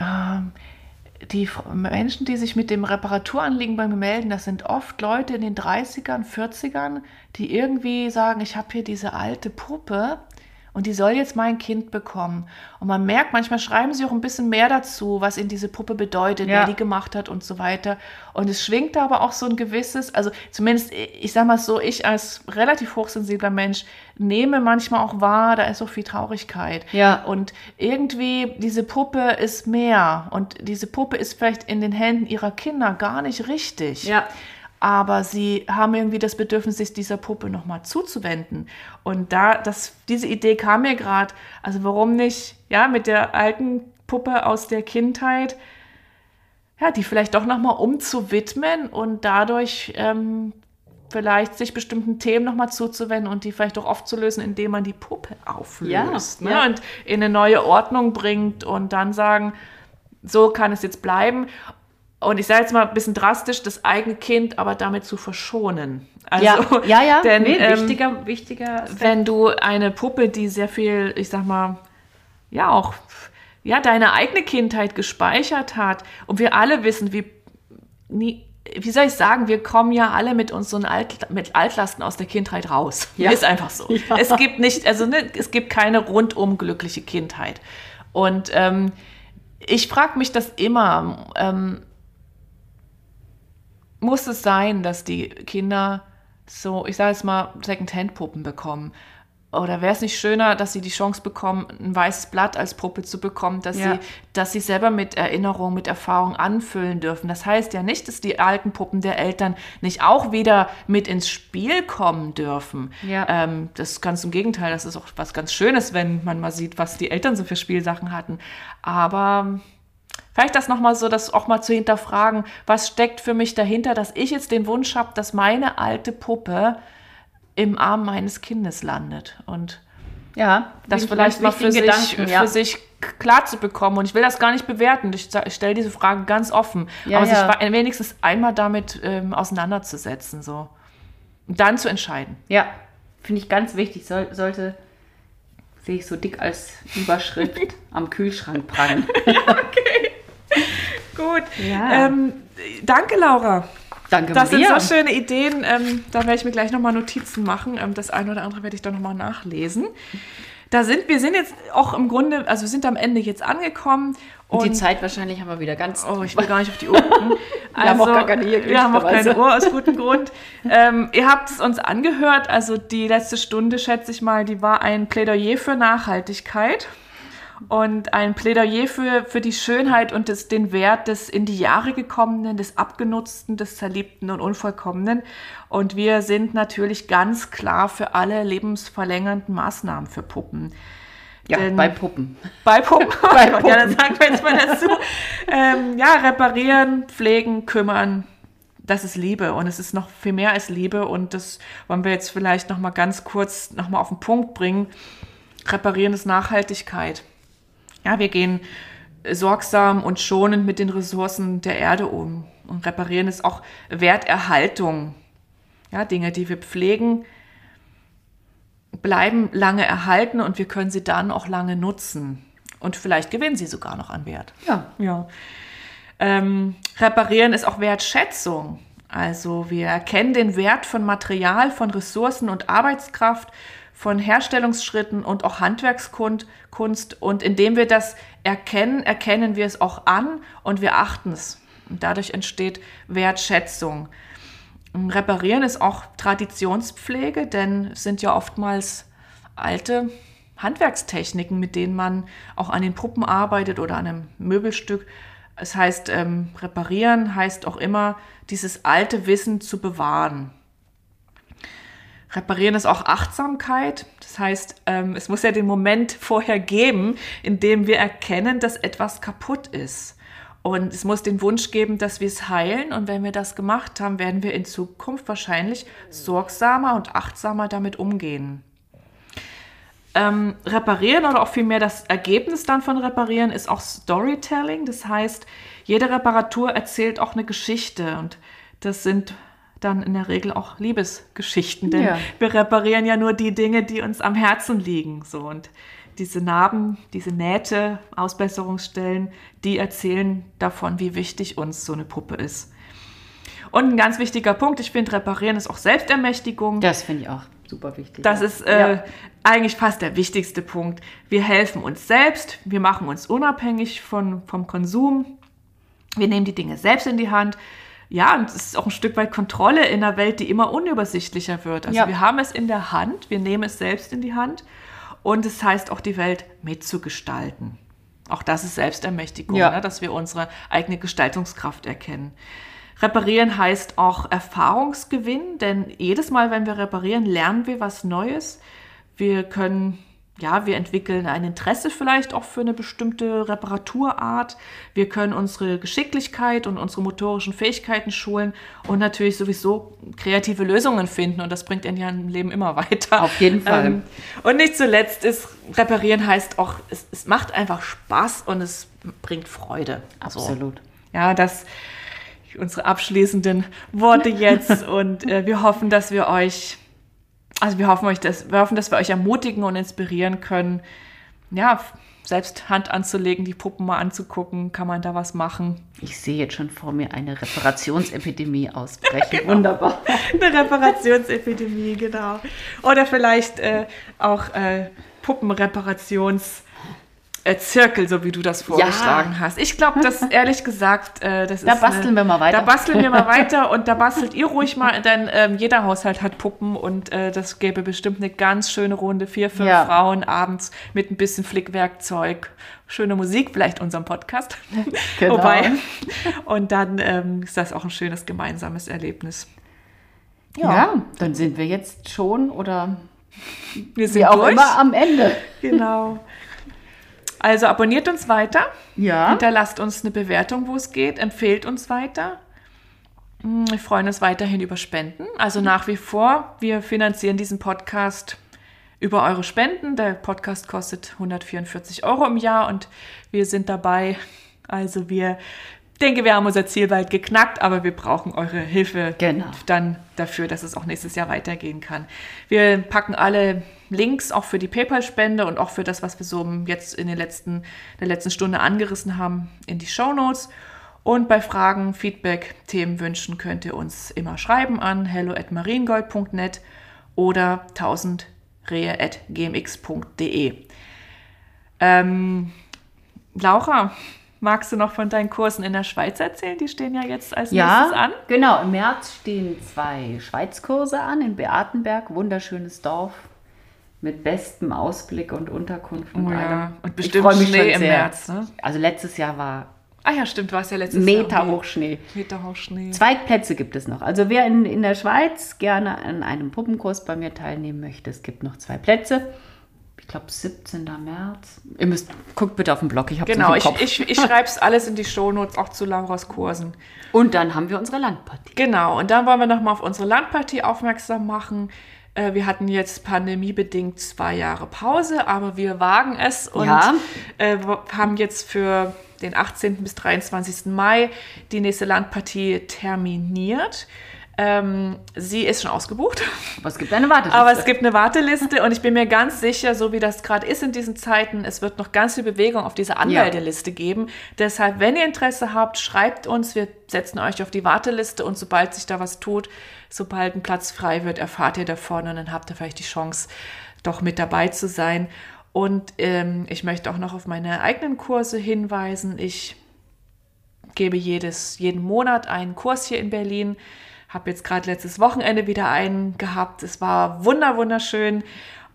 ähm, die Menschen, die sich mit dem Reparaturanliegen bei mir melden, das sind oft Leute in den 30ern, 40ern, die irgendwie sagen, ich habe hier diese alte Puppe und die soll jetzt mein Kind bekommen. Und man merkt, manchmal schreiben sie auch ein bisschen mehr dazu, was ihnen diese Puppe bedeutet, Ja. wer die gemacht hat und so weiter. Und es schwingt da aber auch so ein gewisses, also zumindest, ich sag mal so, ich als relativ hochsensibler Mensch nehme manchmal auch wahr, da ist so viel Traurigkeit. Ja. Und irgendwie, diese Puppe ist mehr. Und diese Puppe ist vielleicht in den Händen ihrer Kinder gar nicht richtig. Ja. Aber sie haben irgendwie das Bedürfnis, sich dieser Puppe nochmal zuzuwenden. Und da, das, diese Idee kam mir gerade. Also warum nicht, ja, mit der alten Puppe aus der Kindheit, ja, die vielleicht doch nochmal umzuwidmen und dadurch ähm, vielleicht sich bestimmten Themen nochmal zuzuwenden und die vielleicht auch aufzulösen, indem man die Puppe auflöst Ja, ne? ja. und in eine neue Ordnung bringt und dann sagen, so kann es jetzt bleiben. Und ich sage jetzt mal ein bisschen drastisch, das eigene Kind aber damit zu verschonen. Also, ja, ja, ja. Denn, nee, ähm, wichtiger, wichtiger Aspekt. wenn du eine Puppe, die sehr viel, ich sag mal, ja auch, ja, deine eigene Kindheit gespeichert hat und wir alle wissen, wie, nie, wie soll ich sagen, wir kommen ja alle mit unseren Alt, mit Altlasten aus der Kindheit raus. Ja. Ist einfach so. Ja. Es gibt nicht, also ne, es gibt keine rundum glückliche Kindheit. Und ähm, ich frage mich das immer, ähm, muss es sein, dass die Kinder so, ich sage jetzt mal, Second-Hand-Puppen bekommen? Oder wäre es nicht schöner, dass sie die Chance bekommen, ein weißes Blatt als Puppe zu bekommen, dass, Ja. sie, dass sie selber mit Erinnerung, mit Erfahrung anfüllen dürfen? Das heißt ja nicht, dass die alten Puppen der Eltern nicht auch wieder mit ins Spiel kommen dürfen. Ja. Ähm, das ist ganz im Gegenteil, das ist auch was ganz Schönes, wenn man mal sieht, was die Eltern so für Spielsachen hatten. Aber Vielleicht das nochmal so, das auch mal zu hinterfragen, was steckt für mich dahinter, dass ich jetzt den Wunsch habe, dass meine alte Puppe im Arm meines Kindes landet. Und ja, das vielleicht mal für sich, Gedanken, ja. für sich klar zu bekommen. Und ich will das gar nicht bewerten. Ich, ich stelle diese Fragen ganz offen. Ja, aber sich ja. wa- wenigstens einmal damit ähm, auseinanderzusetzen. So. Und dann zu entscheiden. Ja, finde ich ganz wichtig. Soll, sollte, sehe ich so dick als Überschrift am Kühlschrank prangen. Gut. Ja. Ähm, danke, Laura. Danke, Das sind Maria. so schöne Ideen. Ähm, da werde ich mir gleich nochmal Notizen machen. Ähm, das eine oder andere werde ich dann nochmal nachlesen. Da sind wir sind jetzt auch im Grunde, also wir sind am Ende jetzt angekommen. Und die Zeit wahrscheinlich haben wir wieder ganz. Oh, ich will gar nicht auf die Uhr gucken. Wir haben auch gar keine hier, Wir haben auch keine. Uhr, aus gutem Grund. Ähm, ihr habt es uns angehört, also die letzte Stunde, schätze ich mal, die war ein Plädoyer für Nachhaltigkeit und ein Plädoyer für, für die Schönheit und des, den Wert des in die Jahre gekommenen, des Abgenutzten, des Zerliebten und Unvollkommenen. Und wir sind natürlich ganz klar für alle lebensverlängernden Maßnahmen für Puppen. ja, denn- bei Puppen. Bei Puppen. Bei Ja, dann sagen wir jetzt mal dazu. Ähm, ja, reparieren, pflegen, kümmern. Das ist Liebe und es ist noch viel mehr als Liebe und das wollen wir jetzt vielleicht noch mal ganz kurz noch mal auf den Punkt bringen. Reparieren ist Nachhaltigkeit. Ja, wir gehen sorgsam und schonend mit den Ressourcen der Erde um und reparieren ist auch Werterhaltung. Ja, Dinge, die wir pflegen, bleiben lange erhalten und wir können sie dann auch lange nutzen. Und vielleicht gewinnen sie sogar noch an Wert. Ja. Ja. Ähm, reparieren ist auch Wertschätzung. Also wir erkennen den Wert von Material, von Ressourcen und Arbeitskraft, von Herstellungsschritten und auch Handwerkskunst. Kunst. Und indem wir das erkennen, erkennen wir es auch an und wir achten es. Und dadurch entsteht Wertschätzung. Reparieren ist auch Traditionspflege, denn es sind ja oftmals alte Handwerkstechniken, mit denen man auch an den Puppen arbeitet oder an einem Möbelstück. Es heißt, ähm, reparieren heißt auch immer, dieses alte Wissen zu bewahren. Reparieren ist auch Achtsamkeit. Das heißt, ähm, es muss ja den Moment vorher geben, in dem wir erkennen, dass etwas kaputt ist. Und es muss den Wunsch geben, dass wir es heilen. Und wenn wir das gemacht haben, werden wir in Zukunft wahrscheinlich sorgsamer und achtsamer damit umgehen. Ähm, reparieren oder auch vielmehr das Ergebnis dann von reparieren ist auch Storytelling. Das heißt, jede Reparatur erzählt auch eine Geschichte und das sind dann in der Regel auch Liebesgeschichten, denn Ja. wir reparieren ja nur die Dinge, die uns am Herzen liegen. So und diese Narben, diese Nähte, Ausbesserungsstellen, die erzählen davon, wie wichtig uns so eine Puppe ist. Und ein ganz wichtiger Punkt, ich finde, reparieren ist auch Selbstermächtigung. Das finde ich auch super wichtig. Das ja. ist äh, Ja. eigentlich fast der wichtigste Punkt. Wir helfen uns selbst, wir machen uns unabhängig von, vom Konsum, wir nehmen die Dinge selbst in die Hand. Ja, und es ist auch ein Stück weit Kontrolle in einer Welt, die immer unübersichtlicher wird. Also Ja. wir haben es in der Hand, wir nehmen es selbst in die Hand und es heißt auch die Welt mitzugestalten. Auch das ist Selbstermächtigung, Ja. ne? dass wir unsere eigene Gestaltungskraft erkennen. Reparieren heißt auch Erfahrungsgewinn, denn jedes Mal, wenn wir reparieren, lernen wir was Neues. Wir können, ja, wir entwickeln ein Interesse vielleicht auch für eine bestimmte Reparaturart. Wir können unsere Geschicklichkeit und unsere motorischen Fähigkeiten schulen und natürlich sowieso kreative Lösungen finden. Und das bringt einen ja im Leben immer weiter. Auf jeden Fall. Ähm, und nicht zuletzt ist, reparieren heißt auch, es, es macht einfach Spaß und es bringt Freude. So. Absolut. Ja, das unsere abschließenden Worte jetzt und äh, wir hoffen, dass wir euch, also wir hoffen euch, dass wir hoffen, dass wir euch ermutigen und inspirieren können. Ja, selbst Hand anzulegen, die Puppen mal anzugucken, kann man da was machen. Ich sehe jetzt schon vor mir eine Reparationsepidemie ausbrechen. Wunderbar. Eine Reparationsepidemie, genau. Oder vielleicht äh, auch äh, Puppenreparations- Zirkel, so wie du das vorgeschlagen hast. Ich glaube, das ehrlich gesagt, äh, das Da ist. basteln wir mal weiter. Da basteln wir mal weiter und da bastelt ihr ruhig mal, denn ähm, jeder Haushalt hat Puppen und äh, das gäbe bestimmt eine ganz schöne Runde. Vier, fünf Ja. Frauen abends mit ein bisschen Flickwerkzeug, schöne Musik, vielleicht unserem Podcast. Genau. Wobei. Und dann ähm, ist das auch ein schönes gemeinsames Erlebnis. Ja. dann sind wir jetzt schon oder Wir sind wie auch durch. immer am Ende. Genau. Also abonniert uns weiter, Ja. hinterlasst uns eine Bewertung, wo es geht, empfehlt uns weiter. Mm, Wir freuen uns weiterhin über Spenden. Also nach wie vor, wir finanzieren diesen Podcast über eure Spenden. Der Podcast kostet 144 Euro im Jahr und wir sind dabei. Also wir denke, wir haben unser Ziel bald geknackt, aber wir brauchen eure Hilfe Genau. dann dafür, dass es auch nächstes Jahr weitergehen kann. Wir packen alle Links auch für die PayPal-Spende und auch für das, was wir so jetzt in den letzten, der letzten Stunde angerissen haben, in die Show Notes. Und bei Fragen, Feedback, Themenwünschen könnt ihr uns immer schreiben an hello@mariengold.net oder 1000rehe.gmx.de. Ähm, Laura, magst du noch von deinen Kursen in der Schweiz erzählen? Die stehen ja jetzt als Ja, nächstes an. genau. Im März stehen zwei Schweizkurse an in Beatenberg, wunderschönes Dorf mit bestem Ausblick und Unterkunft und Oh ja, allem. und Ich bestimmt Schnee schon im. März, ne? Also letztes Jahr war Ah ja, stimmt, du warst ja letztes Jahr. Meter auch hoch Schnee. Meter hoch Schnee. Zwei Plätze gibt es noch. Also wer in, in der Schweiz gerne an einem Puppenkurs bei mir teilnehmen möchte, es gibt noch zwei Plätze. Ich glaube 17. März. Ihr müsst, guckt bitte auf den Blog, ich habe Genau, ich, ich, ich schreibe es alles in die Shownotes, auch zu Lauras Kursen. Und dann haben wir unsere Landpartie. Genau, und dann wollen wir nochmal auf unsere Landpartie aufmerksam machen. Äh, Wir hatten jetzt pandemiebedingt zwei Jahre Pause, aber wir wagen es und Ja. äh, haben jetzt für den 18. bis 23. Mai die nächste Landpartie terminiert. Ähm, sie ist schon ausgebucht. Aber es gibt eine Warteliste. Aber es gibt eine Warteliste und ich bin mir ganz sicher, so wie das gerade ist in diesen Zeiten, es wird noch ganz viel Bewegung auf dieser Anmeldeliste geben. Deshalb, wenn ihr Interesse habt, schreibt uns. Wir setzen euch auf die Warteliste und sobald sich da was tut, sobald ein Platz frei wird, erfahrt ihr davon und dann habt ihr vielleicht die Chance, doch mit dabei zu sein. Und ähm, ich möchte auch noch auf meine eigenen Kurse hinweisen. Ich gebe jedes, jeden Monat einen Kurs hier in Berlin. Habe jetzt gerade letztes Wochenende wieder einen gehabt. Es war wunder, wunderschön.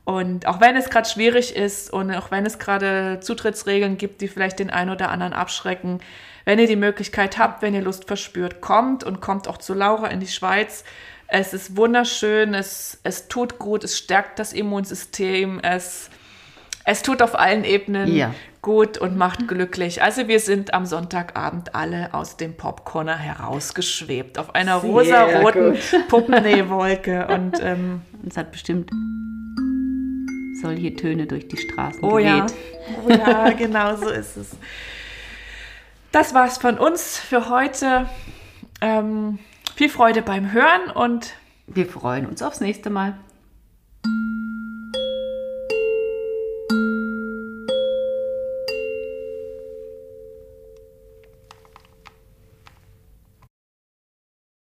Und auch wenn es gerade schwierig ist und auch wenn es gerade Zutrittsregeln gibt, die vielleicht den einen oder anderen abschrecken, wenn ihr die Möglichkeit habt, wenn ihr Lust verspürt, kommt und kommt auch zu Laura in die Schweiz. Es ist wunderschön, es, es tut gut, es stärkt das Immunsystem, es, es tut auf allen Ebenen Ja. Gut und macht glücklich. Also wir sind am Sonntagabend alle aus dem Popcorner herausgeschwebt auf einer Sehr rosa-roten. Puppenneewolke und ähm, Es hat bestimmt solche Töne durch die Straßen oh ja, geweht. oh ja, genau so ist es. Das war's von uns für heute. Ähm, viel Freude beim Hören und Wir freuen uns aufs nächste Mal.